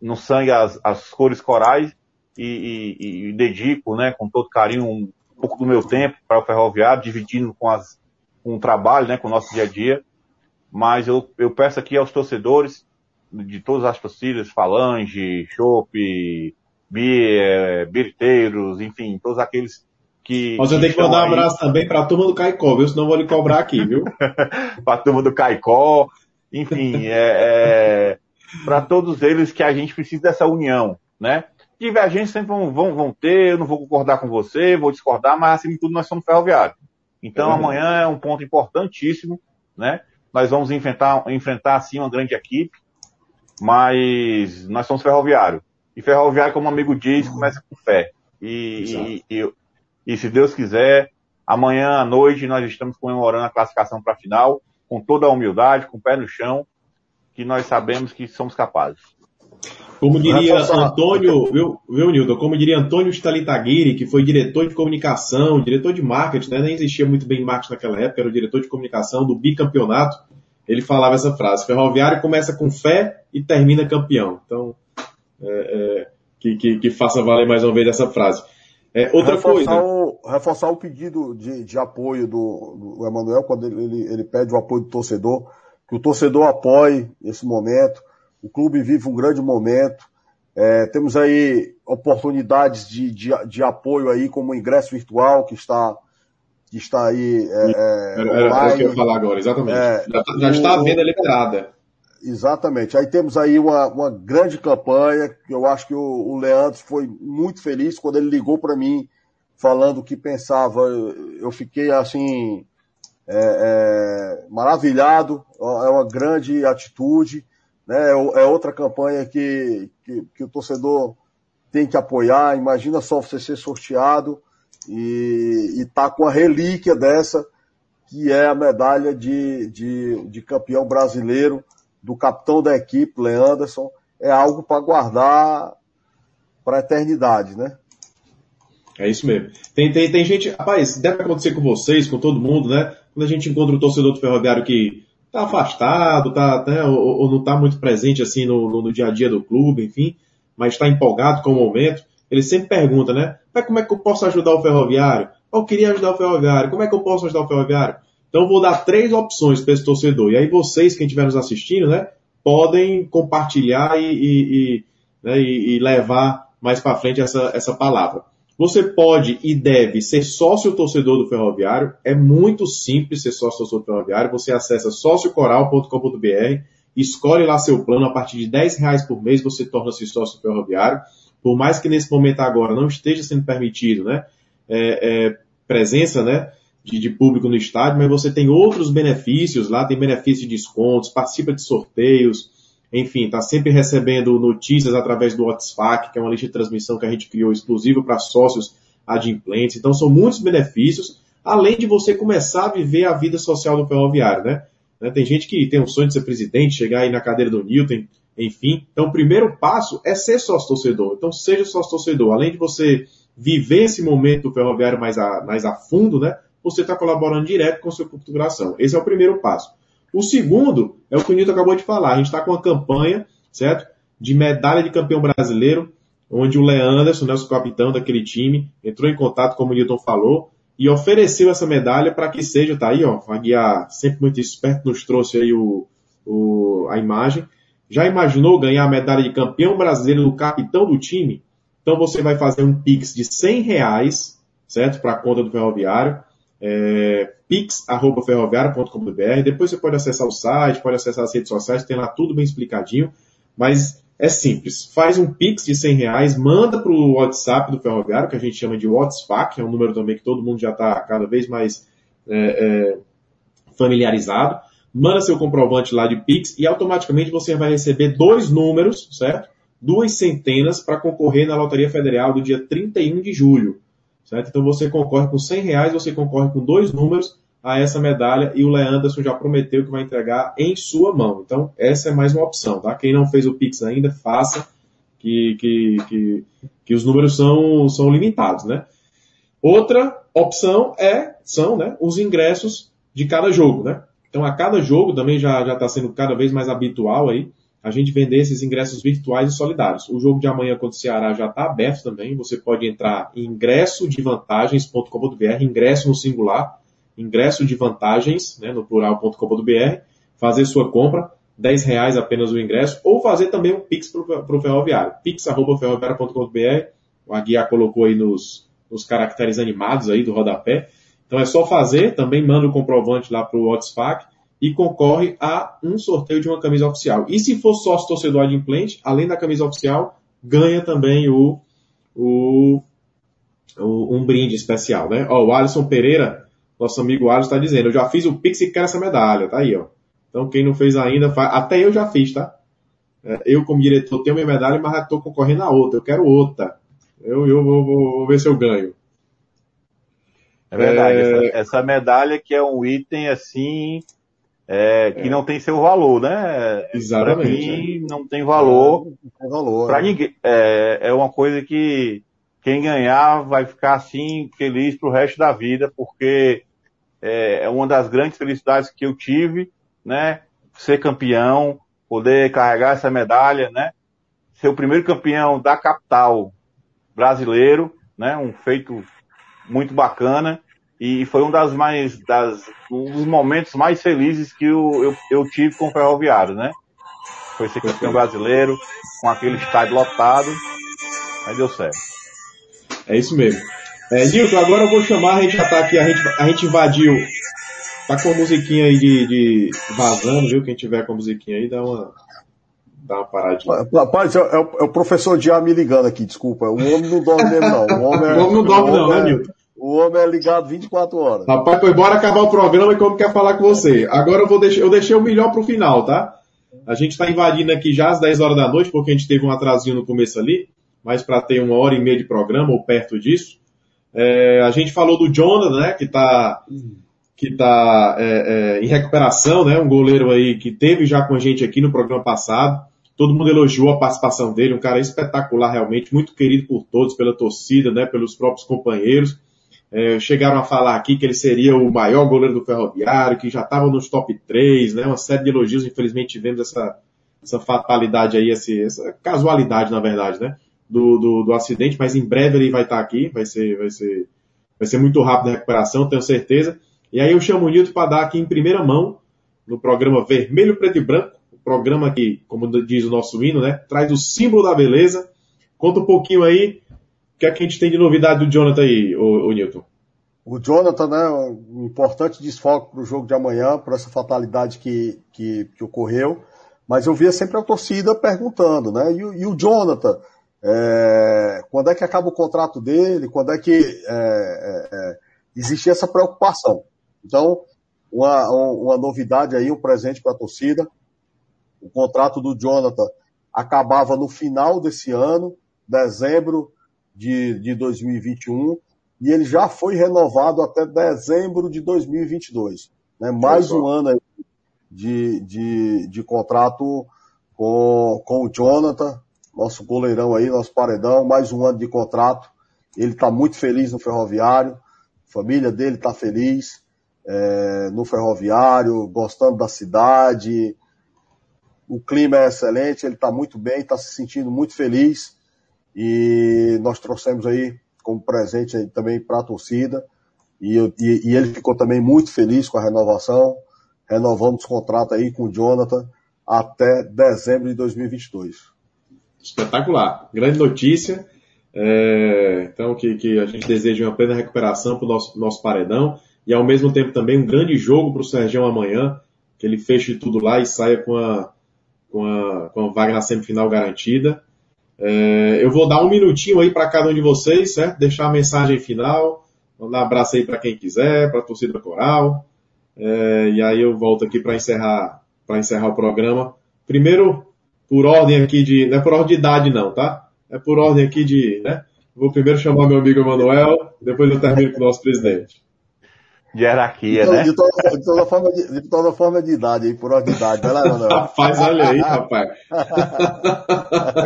no sangue as, as cores corais e, e, e, dedico, né, com todo carinho um pouco do meu tempo para o ferroviário, dividindo com as, com o trabalho, né, com o nosso dia a dia. Mas eu, eu peço aqui aos torcedores de todas as torcidas, Falange, Chope, Biriteiros, enfim, todos aqueles que. Mas eu tenho que mandar um abraço também para a turma do Caicó, viu? Senão eu vou lhe cobrar aqui, viu? para a turma do Caicó, enfim, é, é para todos eles que a gente precisa dessa união, né? Divergências sempre vão, vão, vão ter, eu não vou concordar com você, vou discordar, mas acima de tudo nós somos ferroviários. Então é amanhã é um ponto importantíssimo, né? Nós vamos enfrentar, enfrentar sim uma grande equipe, mas nós somos ferroviários. E ferroviário, como o amigo diz, começa com fé. E, e, e, e se Deus quiser, amanhã à noite nós estamos comemorando a classificação para a final, com toda a humildade, com o pé no chão, que nós sabemos que somos capazes. Como diria Antônio, viu, viu, Nilton? Como diria Antônio Stalitaguiri, que foi diretor de comunicação, diretor de marketing, né? nem existia muito bem marketing naquela época, era o diretor de comunicação do bicampeonato. Ele falava essa frase: Ferroviário começa com fé e termina campeão. Então, é, é, que, que, que, faça valer mais uma vez essa frase. É, outra reforçar coisa. O, reforçar o pedido de, de apoio do, do Emanuel, quando ele, ele, ele, pede o apoio do torcedor, que o torcedor apoie esse momento. O clube vive um grande momento. É, temos aí oportunidades de, de, de, apoio aí, como o ingresso virtual, que está, que está aí. É, é era, era, o que eu ia falar agora, exatamente. É, já, tá, já está a venda liberada. Exatamente. Aí temos aí uma, uma grande campanha, que eu acho que o, o Leandro foi muito feliz quando ele ligou para mim falando o que pensava. Eu fiquei assim é, é, maravilhado. É uma grande atitude. Né? É, é outra campanha que, que, que, o torcedor tem que apoiar. Imagina só você ser sorteado e estar tá com a relíquia dessa, que é a medalha de, de, de campeão brasileiro do capitão da equipe, Leanderson, é algo para guardar para a eternidade, né? É isso mesmo. Tem, tem, tem gente, rapaz, deve acontecer com vocês, com todo mundo, né? Quando a gente encontra o torcedor do ferroviário que tá afastado, tá, né, ou, ou não tá muito presente assim no, no, no, dia a dia do clube, enfim, mas está empolgado com o momento, ele sempre pergunta, né? Mas como é que eu posso ajudar o ferroviário? Eu queria ajudar o Ferroviário, como é que eu posso ajudar o Ferroviário? Então vou dar três opções para esse torcedor. E aí vocês, quem estiver nos assistindo, né, podem compartilhar e, e, e, né, e levar mais para frente essa, essa palavra. Você pode e deve ser sócio torcedor do Ferroviário. É muito simples ser sócio torcedor do Ferroviário. Você acessa sociocoral.com.br, escolhe lá seu plano. A partir de 10 reais por mês você torna-se sócio do Ferroviário. Por mais que nesse momento agora não esteja sendo permitido, né, é, é, presença, né, de, de, público no estádio, mas você tem outros benefícios lá, tem benefícios de descontos, participa de sorteios, enfim, está sempre recebendo notícias através do WhatsApp, que é uma lista de transmissão que a gente criou exclusivo para sócios adimplentes. Então são muitos benefícios, além de você começar a viver a vida social do ferroviário, né? né? Tem gente que tem um sonho de ser presidente, chegar aí na cadeira do Newton, enfim. Então o primeiro passo é ser sócio torcedor. Então seja sócio torcedor. Além de você viver esse momento do ferroviário mais a, mais a fundo, né? Você está colaborando direto com seu configuração. Esse é o primeiro passo. O segundo é o que o Nilton acabou de falar. A gente está com uma campanha, certo? De medalha de campeão brasileiro, onde o Leanderson, nosso capitão daquele time, entrou em contato, como o Nilton falou, e ofereceu essa medalha para que seja, tá aí, ó, a guia sempre muito esperto nos trouxe aí o, o, a imagem. Já imaginou ganhar a medalha de campeão brasileiro do capitão do time? Então você vai fazer um Pix de 100 reais, certo? Para a conta do ferroviário é, pix.ferroviária.com.br. Depois você pode acessar o site, pode acessar as redes sociais, tem lá tudo bem explicadinho. Mas é simples. Faz um pix de 100 reais, manda para o WhatsApp do Ferroviário, que a gente chama de WhatsApp, que é um número também que todo mundo já está cada vez mais é, é, familiarizado. Manda seu comprovante lá de pix e automaticamente você vai receber dois números, certo? Duas centenas para concorrer na Loteria Federal do dia 31 de julho. Certo? Então você concorre com 100 reais, você concorre com dois números a essa medalha e o Leanderson já prometeu que vai entregar em sua mão. Então essa é mais uma opção, tá? Quem não fez o Pix ainda, faça, que, que, que, que os números são, são limitados, né? Outra opção é, são né, os ingressos de cada jogo, né? Então a cada jogo também já está sendo cada vez mais habitual aí a gente vender esses ingressos virtuais e solidários. O jogo de amanhã contra o Ceará já está aberto também. Você pode entrar em ingressodevantagens.com.br, ingresso no singular, ingresso de vantagens, né, no plural.com.br, fazer sua compra, 10 reais apenas o ingresso, ou fazer também um Pix para o ferroviário, pix.ferroviário.com.br, o Aguiar colocou aí nos, nos caracteres animados aí do rodapé. Então é só fazer, também manda o comprovante lá para o WhatsApp, e concorre a um sorteio de uma camisa oficial. E se for sócio torcedor adimplente, além da camisa oficial, ganha também o, o, o um brinde especial, né? Ó, o Alisson Pereira, nosso amigo Alisson está dizendo, eu já fiz o Pix e quero essa medalha, tá aí, ó. Então quem não fez ainda, faz... até eu já fiz, tá? É, eu como diretor tenho minha medalha, mas já estou concorrendo a outra, eu quero outra. Eu, eu vou, vou, vou ver se eu ganho. É verdade, é... Essa, essa medalha que é um item assim é, que é. não tem seu valor, né? Exatamente. Pra mim, é. não tem valor. Não tem valor. Pra né? ninguém. É, é uma coisa que quem ganhar vai ficar assim, feliz pro resto da vida, porque é, é uma das grandes felicidades que eu tive, né? Ser campeão, poder carregar essa medalha, né? Ser o primeiro campeão da capital brasileiro, né? Um feito muito bacana e foi um das mais das, um dos momentos mais felizes que eu, eu, eu tive com o Ferroviário, né? Foi ser campeão brasileiro, com aquele estádio lotado, mas deu certo. É isso mesmo. É, Nilton, agora eu vou chamar, a gente já tá aqui, a gente, a gente invadiu, tá com a musiquinha aí de, de vazando, viu? Quem tiver com a musiquinha aí, dá uma, dá uma paradinha. Rapaz, é, é, é o professor Diá me ligando aqui, desculpa. O homem não dorme mesmo, não. O homem, é, o homem não dorme, não, né, Nilton? O homem é ligado 24 horas. Rapaz, foi bora acabar o programa e como quer falar com você. Agora eu vou deixar, eu deixei o melhor pro final, tá? A gente está invadindo aqui já às 10 horas da noite, porque a gente teve um atrasinho no começo ali, mas para ter uma hora e meia de programa, ou perto disso. É, a gente falou do Jonathan, né, que está que tá, é, é, em recuperação, né, um goleiro aí que teve já com a gente aqui no programa passado. Todo mundo elogiou a participação dele, um cara espetacular realmente, muito querido por todos, pela torcida, né, pelos próprios companheiros. É, chegaram a falar aqui que ele seria o maior goleiro do Ferroviário, que já estava nos top 3, né? Uma série de elogios, infelizmente tivemos essa, essa fatalidade aí, essa casualidade, na verdade, né? Do, do, do, acidente, mas em breve ele vai estar aqui, vai ser, vai ser vai ser muito rápido a recuperação, tenho certeza. E aí eu chamo o Nilton para dar aqui em primeira mão, no programa Vermelho, Preto e Branco, o programa que, como diz o nosso hino, né, traz o símbolo da beleza. Conta um pouquinho aí, que é que a gente tem de novidade do Jonathan aí, o, o Newton? O Jonathan, né, um importante desfoque para o jogo de amanhã, por essa fatalidade que, que, que, ocorreu. Mas eu via sempre a torcida perguntando, né? E, e o Jonathan, é, quando é que acaba o contrato dele? Quando é que é, é, é existia essa preocupação? Então, uma, uma novidade aí, um presente para a torcida. O contrato do Jonathan acabava no final desse ano, dezembro de, de 2021, e ele já foi renovado até dezembro de 2022. Né? Mais um ano aí de, de, de contrato com, com o Jonathan, nosso goleirão aí, nosso paredão, mais um ano de contrato. Ele está muito feliz no ferroviário, a família dele está feliz é, no ferroviário, gostando da cidade. O clima é excelente, ele está muito bem, está se sentindo muito feliz. E nós trouxemos aí como presente aí também para a torcida. E, e, e, ele ficou também muito feliz com a renovação. Renovamos o contrato aí com o Jonathan até dezembro de 2022. Espetacular. Grande notícia. É, então, que, que a gente deseja uma plena recuperação para o nosso, nosso paredão e ao mesmo tempo também um grande jogo para o Sergião amanhã, que ele feche tudo lá e saia com a, com a, com a vaga na semifinal garantida. É, eu vou dar um minutinho aí para cada um de vocês, certo? Deixar a mensagem final, mandar um abraço aí para quem quiser, para a torcida coral. É, e aí eu volto aqui para encerrar, para encerrar o programa. Primeiro, por ordem aqui de, não é por ordem de idade não, tá? É por ordem aqui de, né? Vou primeiro chamar meu amigo Emanuel, depois eu termino com o nosso presidente de hierarquia, de, né? De toda, de, toda forma de, de toda forma de idade, aí, por ordem de idade, vai lá, não, Rapaz, olha aí, rapaz.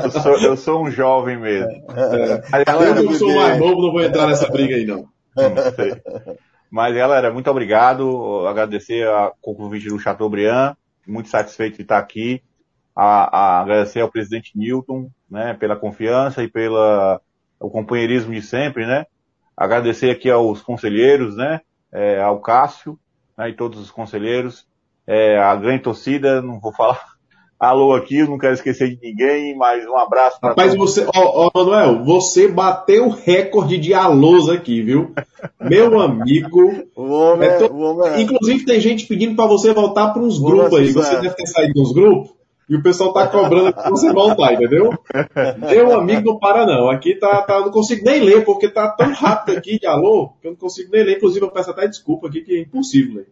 eu, sou, eu sou um jovem mesmo. É. Mas, galera, eu sou mais novo, não vou entrar nessa briga aí, não. não Mas, galera, muito obrigado. Agradecer a convite do Chateaubriand. Muito satisfeito de estar aqui. A, a agradecer ao presidente Newton, né, pela confiança e pela o companheirismo de sempre, né? Agradecer aqui aos conselheiros, né? É, ao Cássio né, e todos os conselheiros, é, a grande torcida, não vou falar alô aqui, não quero esquecer de ninguém, mas um abraço para todos. você, ó, ó, Manuel, você bateu o recorde de alôs aqui, viu? Meu amigo. o homem, é, o homem é. Inclusive tem gente pedindo para você voltar para uns grupos aí. Você deve ter saído dos grupos. E o pessoal tá cobrando pra você voltar, entendeu? Meu amigo não para não. Aqui tá, tá, não consigo nem ler, porque tá tão rápido aqui de alô, que eu não consigo nem ler. Inclusive eu peço até desculpa aqui, que é impossível ler.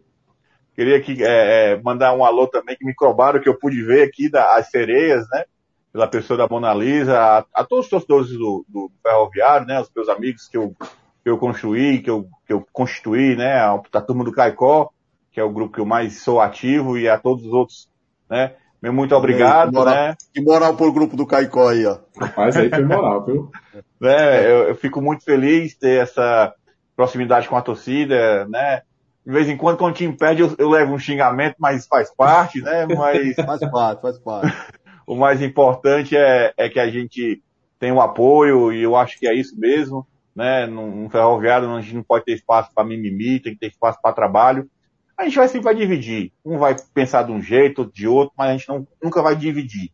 Queria aqui é, é, mandar um alô também que me cobraram, que eu pude ver aqui das sereias, né? Pela pessoa da Mona Lisa, a, a todos os torcedores do, do, ferroviário, né? Os meus amigos que eu, que eu construí, que eu, que eu constituí, né? A, a turma do Caicó, que é o grupo que eu mais sou ativo, e a todos os outros, né? Meu muito obrigado, que moral, né? Que moral pro grupo do Caicó aí, ó. Rapaz, aí foi moral, viu? É, eu, eu, fico muito feliz de ter essa proximidade com a torcida, né? De vez em quando, quando o time perde, eu, eu levo um xingamento, mas faz parte, né? Mas... faz parte, faz parte. o mais importante é, é que a gente tem o apoio, e eu acho que é isso mesmo, né? Num, num ferroviário, a gente não pode ter espaço para mimimi, tem que ter espaço para trabalho a gente vai sempre vai dividir. Um vai pensar de um jeito, outro de outro, mas a gente não, nunca vai dividir.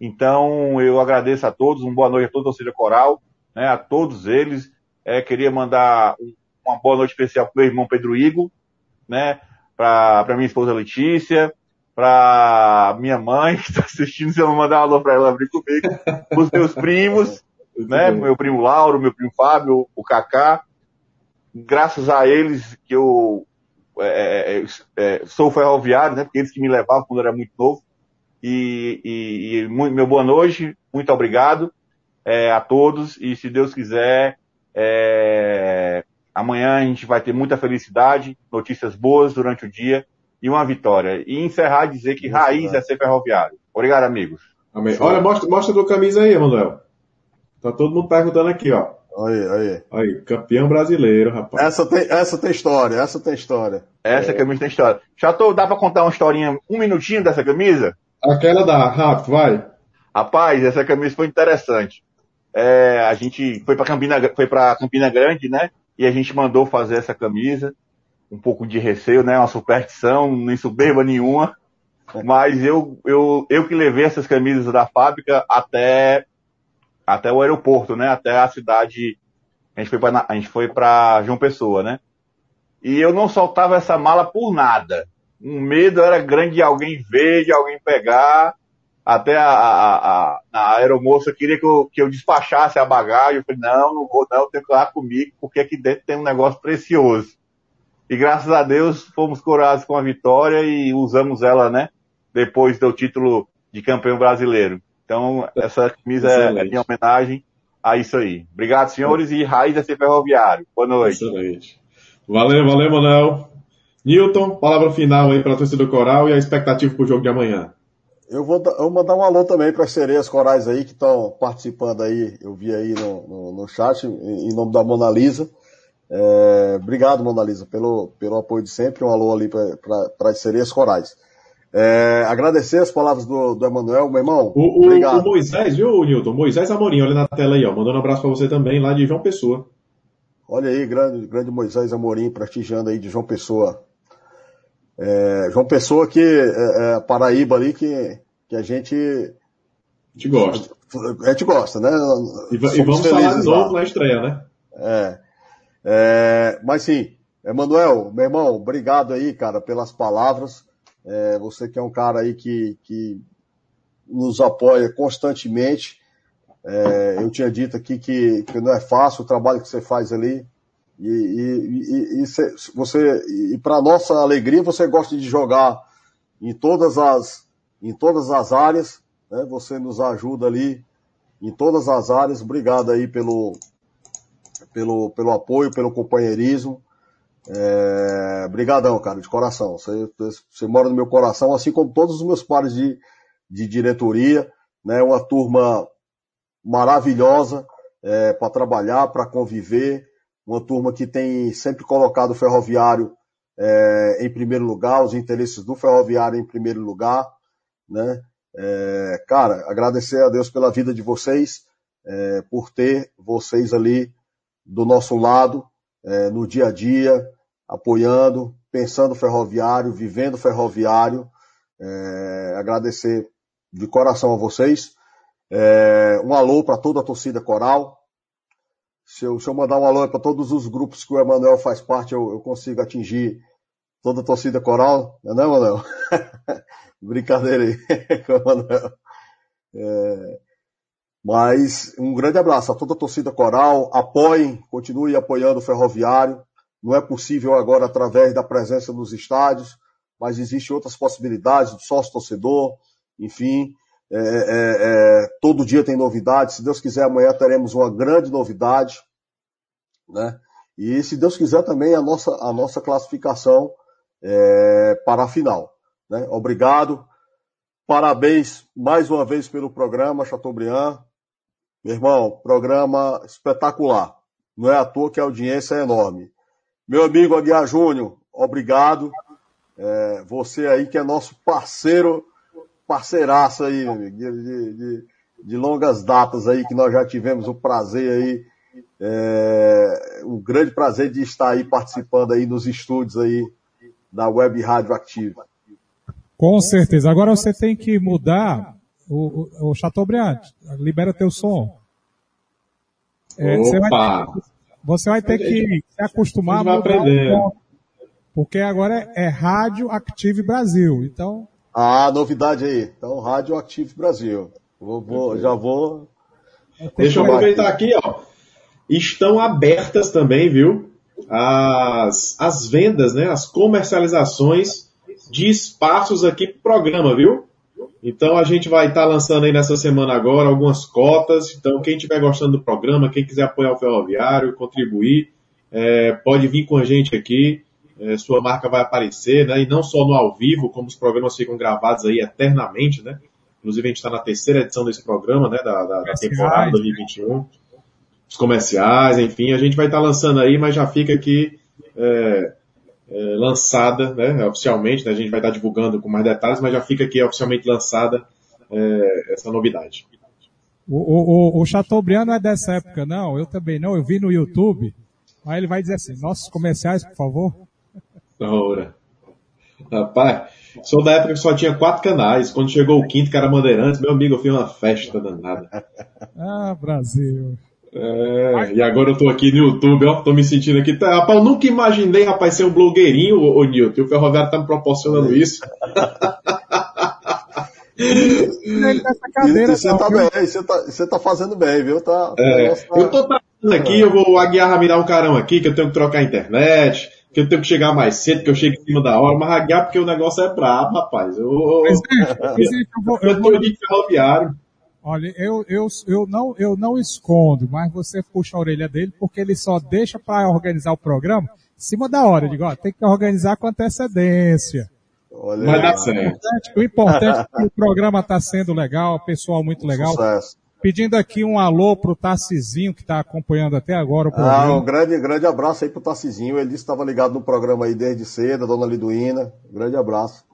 Então, eu agradeço a todos, uma boa noite a toda a torcida coral, né, a todos eles. É, queria mandar uma boa noite especial para meu irmão Pedro Igo, né, para minha esposa Letícia, para minha mãe que está assistindo, se eu não mandar uma alô para ela abrir comigo, os meus primos, né, meu primo Lauro, meu primo Fábio, o Kaká. Graças a eles que eu é, é, é, sou ferroviário, né? Porque eles que me levavam quando eu era muito novo. E, e, e muito, meu boa noite, muito obrigado é, a todos. E se Deus quiser, é, amanhã a gente vai ter muita felicidade, notícias boas durante o dia e uma vitória. E encerrar e dizer que raiz é ser ferroviário. Obrigado, amigos. Amém. Olha, mostra, mostra a tua camisa aí, Emanuel. Tá todo mundo perguntando aqui, ó. Aí, aí. Aí, campeão brasileiro, rapaz. Essa tem, essa tem história, essa tem história. Essa é. camisa tem história. Chateau, dá pra contar uma historinha, um minutinho dessa camisa? Aquela dá, rápido, vai. Rapaz, essa camisa foi interessante. É, a gente foi pra Campina, foi pra Campina Grande, né? e a gente mandou fazer essa camisa. Um pouco de receio, né? Uma superstição, nem soberba nenhuma. Mas eu, eu, eu que levei essas camisas da fábrica até, até o aeroporto, né? Até a cidade. A gente foi para a gente foi para João Pessoa, né? E eu não soltava essa mala por nada. Um medo era grande de alguém ver, de alguém pegar. Até a, a, a, a aeromoça queria que eu, que eu despachasse a bagagem. Eu falei, não, não vou não, eu tenho que ir lá comigo, porque aqui dentro tem um negócio precioso. E graças a Deus fomos coroados com a vitória e usamos ela, né? Depois do título de campeão brasileiro. Então, essa camisa é em homenagem a isso aí. Obrigado, senhores, e raiz é ser ferroviário. Boa noite. Excelente. Valeu, valeu, Manuel. Newton, palavra final aí para a torcida do Coral e a expectativa para o jogo de amanhã. Eu vou, eu vou mandar um alô também para as sereias corais aí que estão participando aí, eu vi aí no, no, no chat, em, em, nome da Mona Lisa. É, obrigado, Mona Lisa, pelo, pelo apoio de sempre. Um alô ali para as sereias corais. É, agradecer as palavras do, do Emanuel, meu irmão. O, o, o, Moisés, viu, Newton? Moisés Amorim, olha na tela aí, ó. Mandando um abraço para você também, lá de João Pessoa. Olha aí, grande, grande Moisés Amorim prestigiando aí de João Pessoa. É, João Pessoa que é, é, Paraíba ali que, que a gente. A gente gosta. A gente gosta, né? E, e vamos falar de novo na estreia, né? É. é mas sim, Emanuel, meu irmão, obrigado aí, cara, pelas palavras. É, você que é um cara aí que, que nos apoia constantemente. É, eu tinha dito aqui que, que não é fácil o trabalho que você faz ali. E, e, e, e você, e para nossa alegria, você gosta de jogar em todas as, em todas as áreas, né? Você nos ajuda ali em todas as áreas. Obrigado aí pelo, pelo, pelo apoio, pelo companheirismo. É, brigadão, cara, de coração. Você, você mora no meu coração, assim como todos os meus pares de, de diretoria, né? Uma turma maravilhosa é, para trabalhar, para conviver uma turma que tem sempre colocado o ferroviário é, em primeiro lugar, os interesses do ferroviário em primeiro lugar, né? É, cara, agradecer a Deus pela vida de vocês, é, por ter vocês ali do nosso lado, é, no dia a dia, apoiando, pensando ferroviário, vivendo ferroviário. É, agradecer de coração a vocês. É, um alô para toda a torcida coral, se eu, se eu mandar um alô para todos os grupos que o Emanuel faz parte, eu, eu consigo atingir toda a torcida coral, não é, Emanuel? Brincadeira aí com o Emanuel. É, mas um grande abraço a toda a torcida coral, apoiem, continue apoiando o Ferroviário. Não é possível agora através da presença nos estádios, mas existem outras possibilidades do sócio-torcedor, enfim. É, é, é, todo dia tem novidade. Se Deus quiser, amanhã teremos uma grande novidade, né? E se Deus quiser também a nossa, a nossa classificação é, para a final. Né? Obrigado. Parabéns mais uma vez pelo programa, Chateaubriand. Meu irmão, programa espetacular. Não é à toa que a audiência é enorme. Meu amigo Aguiar Júnior, obrigado. É, você aí que é nosso parceiro parceiraço aí, de, de, de, longas datas aí, que nós já tivemos o prazer aí, é, o grande prazer de estar aí participando aí nos estúdios aí da Web Rádio Ativa. Com certeza. Agora você tem que mudar o, o, o Chateaubriand. Libera teu som. É, você, vai, você vai ter que se acostumar a aprender. Porque agora é, é Rádio Active Brasil. Então, ah, novidade aí. Então, Rádio Active Brasil. Vou, vou, já vou. Deixa eu aproveitar aqui, ó. Estão abertas também, viu? As, as vendas, né? As comercializações de espaços aqui pro programa, viu? Então a gente vai estar tá lançando aí nessa semana agora algumas cotas. Então quem estiver gostando do programa, quem quiser apoiar o Ferroviário, contribuir, é, pode vir com a gente aqui é, sua marca vai aparecer, né? E não só no ao vivo, como os programas ficam gravados aí eternamente, né? Inclusive a gente está na terceira edição desse programa, né? Da, da, da temporada 2021. Os comerciais, enfim, a gente vai estar tá lançando aí, mas já fica aqui é, é, lançada, né? Oficialmente, né? A gente vai estar divulgando com mais detalhes, mas já fica aqui oficialmente lançada é, essa novidade. O, o, o Chateaubriand não é dessa época, não. Eu também não. Eu vi no YouTube Aí ele vai dizer assim, nossos comerciais, por favor. Ora. Rapaz, sou da época que só tinha quatro canais. Quando chegou o quinto, que era Bandeirantes, meu amigo, eu fiz uma festa danada. Ah, Brasil. É, e agora eu tô aqui no YouTube, ó, tô me sentindo aqui. Tá, rapaz, eu nunca imaginei, rapaz, ser um blogueirinho, ô, ô Nilton. O Ferroviário tá me proporcionando isso. Cadeira, você, tá bem, você, tá, você tá fazendo bem, viu? Tá, é, tá... Eu tô trabalhando aqui, eu vou aguiar me dar um carão aqui, que eu tenho que trocar a internet, que eu tenho que chegar mais cedo, que eu chego em cima da hora, mas aguiar porque o negócio é brabo, rapaz. Eu, eu, eu, vou, eu, tô de ferroviário. Olha, eu, eu, eu, não, eu não escondo, mas você puxa a orelha dele porque ele só deixa para organizar o programa em cima da hora. Eu digo, ó, tem que organizar com antecedência. Olha certo. O importante é que o programa está sendo legal, o pessoal muito legal. Sucesso. Pedindo aqui um alô pro Tarcizinho, que está acompanhando até agora o programa. Ah, um grande, grande abraço aí pro Tarcizinho. Ele disse que estava ligado no programa aí desde cedo, a dona Liduína. Grande abraço.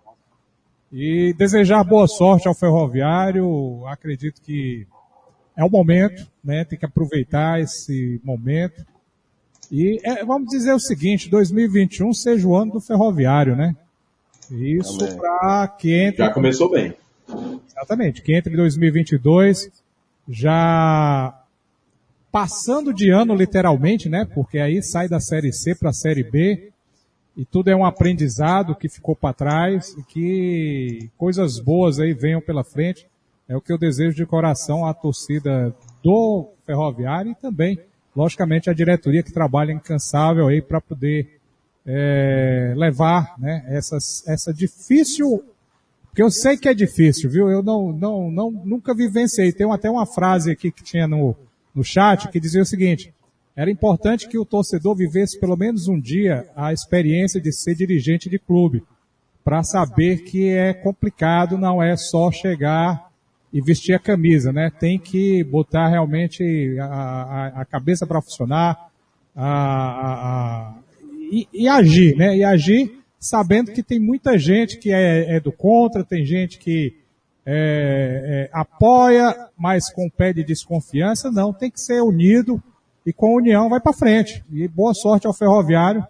E desejar boa sorte ao ferroviário. Acredito que é o momento, né? Tem que aproveitar esse momento. E é, vamos dizer o seguinte, 2021 seja o ano do ferroviário, né? Isso para que entre. Já começou bem. Exatamente, que entre 2022 já passando de ano literalmente, né? Porque aí sai da série C para a série B e tudo é um aprendizado que ficou para trás e que coisas boas aí venham pela frente. É o que eu desejo de coração à torcida do Ferroviário e também, logicamente, a diretoria que trabalha incansável aí para poder é, levar né, essas, essa difícil porque eu sei que é difícil, viu? Eu não, não, não, nunca vivenciei. Tem até uma frase aqui que tinha no, no chat que dizia o seguinte: era importante que o torcedor vivesse pelo menos um dia a experiência de ser dirigente de clube, para saber que é complicado, não é só chegar e vestir a camisa, né? Tem que botar realmente a, a, a cabeça para funcionar, a, e, e agir, né? E agir sabendo que tem muita gente que é, é do contra, tem gente que é, é, apoia, mas com pé de desconfiança, não, tem que ser unido e com união vai para frente. E boa sorte ao Ferroviário.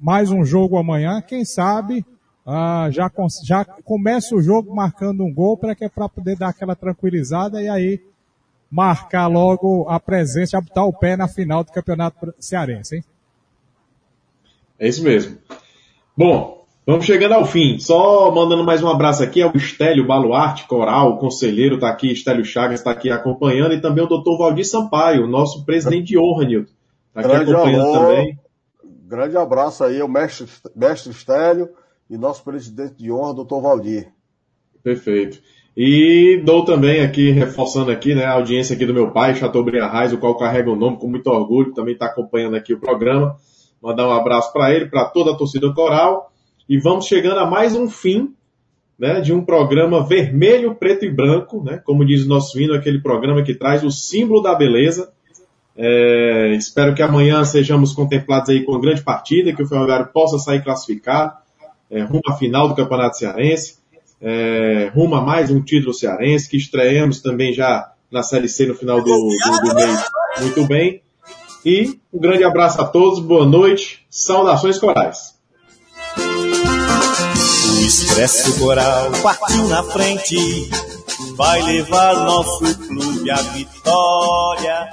Mais um jogo amanhã, quem sabe ah, já, já começa o jogo marcando um gol para que é para poder dar aquela tranquilizada e aí marcar logo a presença, botar o pé na final do Campeonato Cearense, hein? É isso mesmo. Bom, vamos chegando ao fim. Só mandando mais um abraço aqui ao Estélio Baluarte, Coral, o conselheiro está aqui, Estélio Chagas está aqui acompanhando, e também o doutor Valdir Sampaio, nosso presidente de honra, Nilton. Está aqui grande acompanhando amor, também. Grande abraço aí ao mestre, mestre Estélio e nosso presidente de honra, doutor Valdir. Perfeito. E dou também aqui, reforçando aqui, né, a audiência aqui do meu pai, Chateaubriand Reis, o qual carrega o nome com muito orgulho, também está acompanhando aqui o programa. Mandar um abraço para ele, para toda a torcida coral. E vamos chegando a mais um fim né, de um programa vermelho, preto e branco, né, como diz o nosso hino, aquele programa que traz o símbolo da beleza. É, espero que amanhã sejamos contemplados aí com uma grande partida, que o Ferroviário possa sair classificado, é, rumo à final do Campeonato Cearense, é, rumo a mais um título cearense, que estreemos também já na Série C no final do, do, do mês muito bem. E um grande abraço a todos, boa noite, saudações corais. Expresso Coral partiu na frente, vai levar nosso clube à vitória.